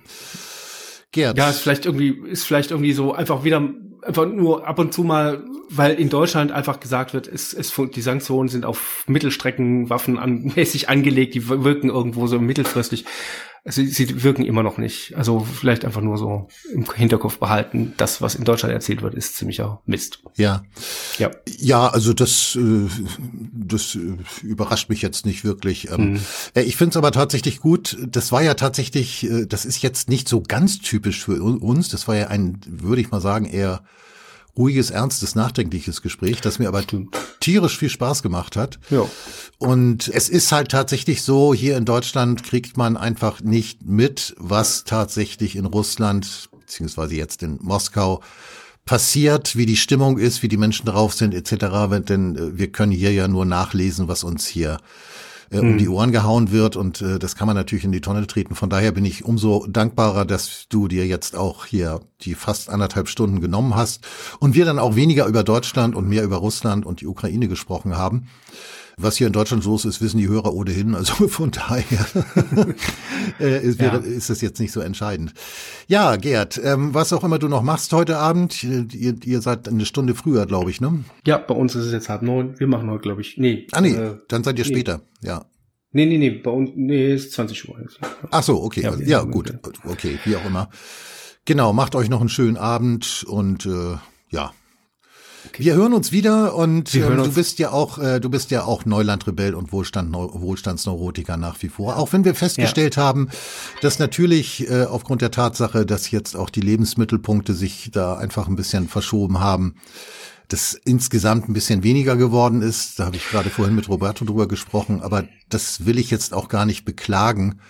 Gerd. Ja, ist vielleicht irgendwie, ist vielleicht irgendwie so einfach wieder einfach nur ab und zu mal, weil in Deutschland einfach gesagt wird, es, es, die Sanktionen sind auf Mittelstreckenwaffen an, mäßig angelegt, die wirken irgendwo so mittelfristig sie, sie wirken immer noch nicht. Also vielleicht einfach nur so im Hinterkopf behalten, das, was in Deutschland erzählt wird, ist ziemlicher Mist. Ja. Ja, ja also das, äh, das äh, überrascht mich jetzt nicht wirklich. Äh, ich finde es aber tatsächlich gut. Das war ja tatsächlich, das ist jetzt nicht so ganz typisch für uns. Das war ja ein, würde ich mal sagen, eher ruhiges, ernstes, nachdenkliches Gespräch, das mir aber tierisch viel Spaß gemacht hat. Ja. Und es ist halt tatsächlich so, hier in Deutschland kriegt man einfach nicht mit, was tatsächlich in Russland, beziehungsweise jetzt in Moskau, passiert, wie die Stimmung ist, wie die Menschen drauf sind, etc. Denn äh, wir können hier ja nur nachlesen, was uns hier äh, um die hm. Ohren gehauen wird und äh, das kann man natürlich in die Tonne treten. Von daher bin ich umso dankbarer, dass du dir jetzt auch hier die fast anderthalb Stunden genommen hast und wir dann auch weniger über Deutschland und mehr über Russland und die Ukraine gesprochen haben. Was hier in Deutschland los ist, wissen die Hörer ohnehin. Also von daher äh, ist, ja. ist das jetzt nicht so entscheidend. Ja, Gerd, ähm, was auch immer du noch machst heute Abend, ihr, ihr seid eine Stunde früher, glaube ich, ne? Ja, bei uns ist es jetzt halb neun. Wir machen heute, glaube ich, nee. Ah nee, äh, dann seid ihr nee. später, ja. Nee, nee, nee, bei uns, nee, ist 20 Uhr. Ach so, okay, ja, ja gut, okay, wie auch immer. Genau, macht euch noch einen schönen Abend und äh, ja, Okay. Wir hören uns wieder und ähm, uns. du bist ja auch, äh, du bist ja auch Neulandrebell und Wohlstand, Wohlstandsneurotiker nach wie vor. Auch wenn wir festgestellt ja. haben, dass natürlich äh, aufgrund der Tatsache, dass jetzt auch die Lebensmittelpunkte sich da einfach ein bisschen verschoben haben, das insgesamt ein bisschen weniger geworden ist. Da habe ich gerade vorhin mit Roberto drüber gesprochen, aber das will ich jetzt auch gar nicht beklagen.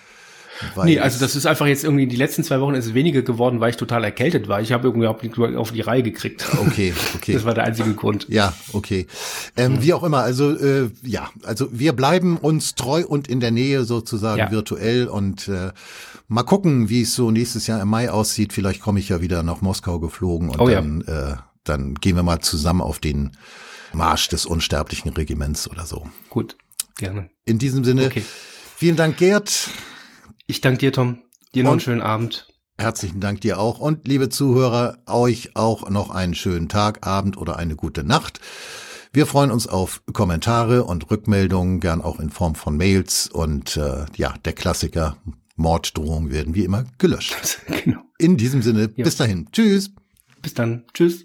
Weil nee, also das ist einfach jetzt irgendwie die letzten zwei Wochen ist es weniger geworden, weil ich total erkältet war. Ich habe irgendwie auf die, auf die Reihe gekriegt. Okay, okay. Das war der einzige Grund. Ja, okay. Ähm, ja. Wie auch immer, also äh, ja, also wir bleiben uns treu und in der Nähe sozusagen ja. virtuell und äh, mal gucken, wie es so nächstes Jahr im Mai aussieht. Vielleicht komme ich ja wieder nach Moskau geflogen und oh, dann, ja. äh, dann gehen wir mal zusammen auf den Marsch des unsterblichen Regiments oder so. Gut, gerne. In diesem Sinne, okay. vielen Dank, Gerd. Ich danke dir, Tom. Dir noch einen schönen Abend. Herzlichen Dank dir auch. Und liebe Zuhörer, euch auch noch einen schönen Tag, Abend oder eine gute Nacht. Wir freuen uns auf Kommentare und Rückmeldungen, gern auch in Form von Mails. Und äh, ja, der Klassiker Morddrohungen werden wie immer gelöscht. genau. In diesem Sinne, ja. bis dahin. Tschüss. Bis dann. Tschüss.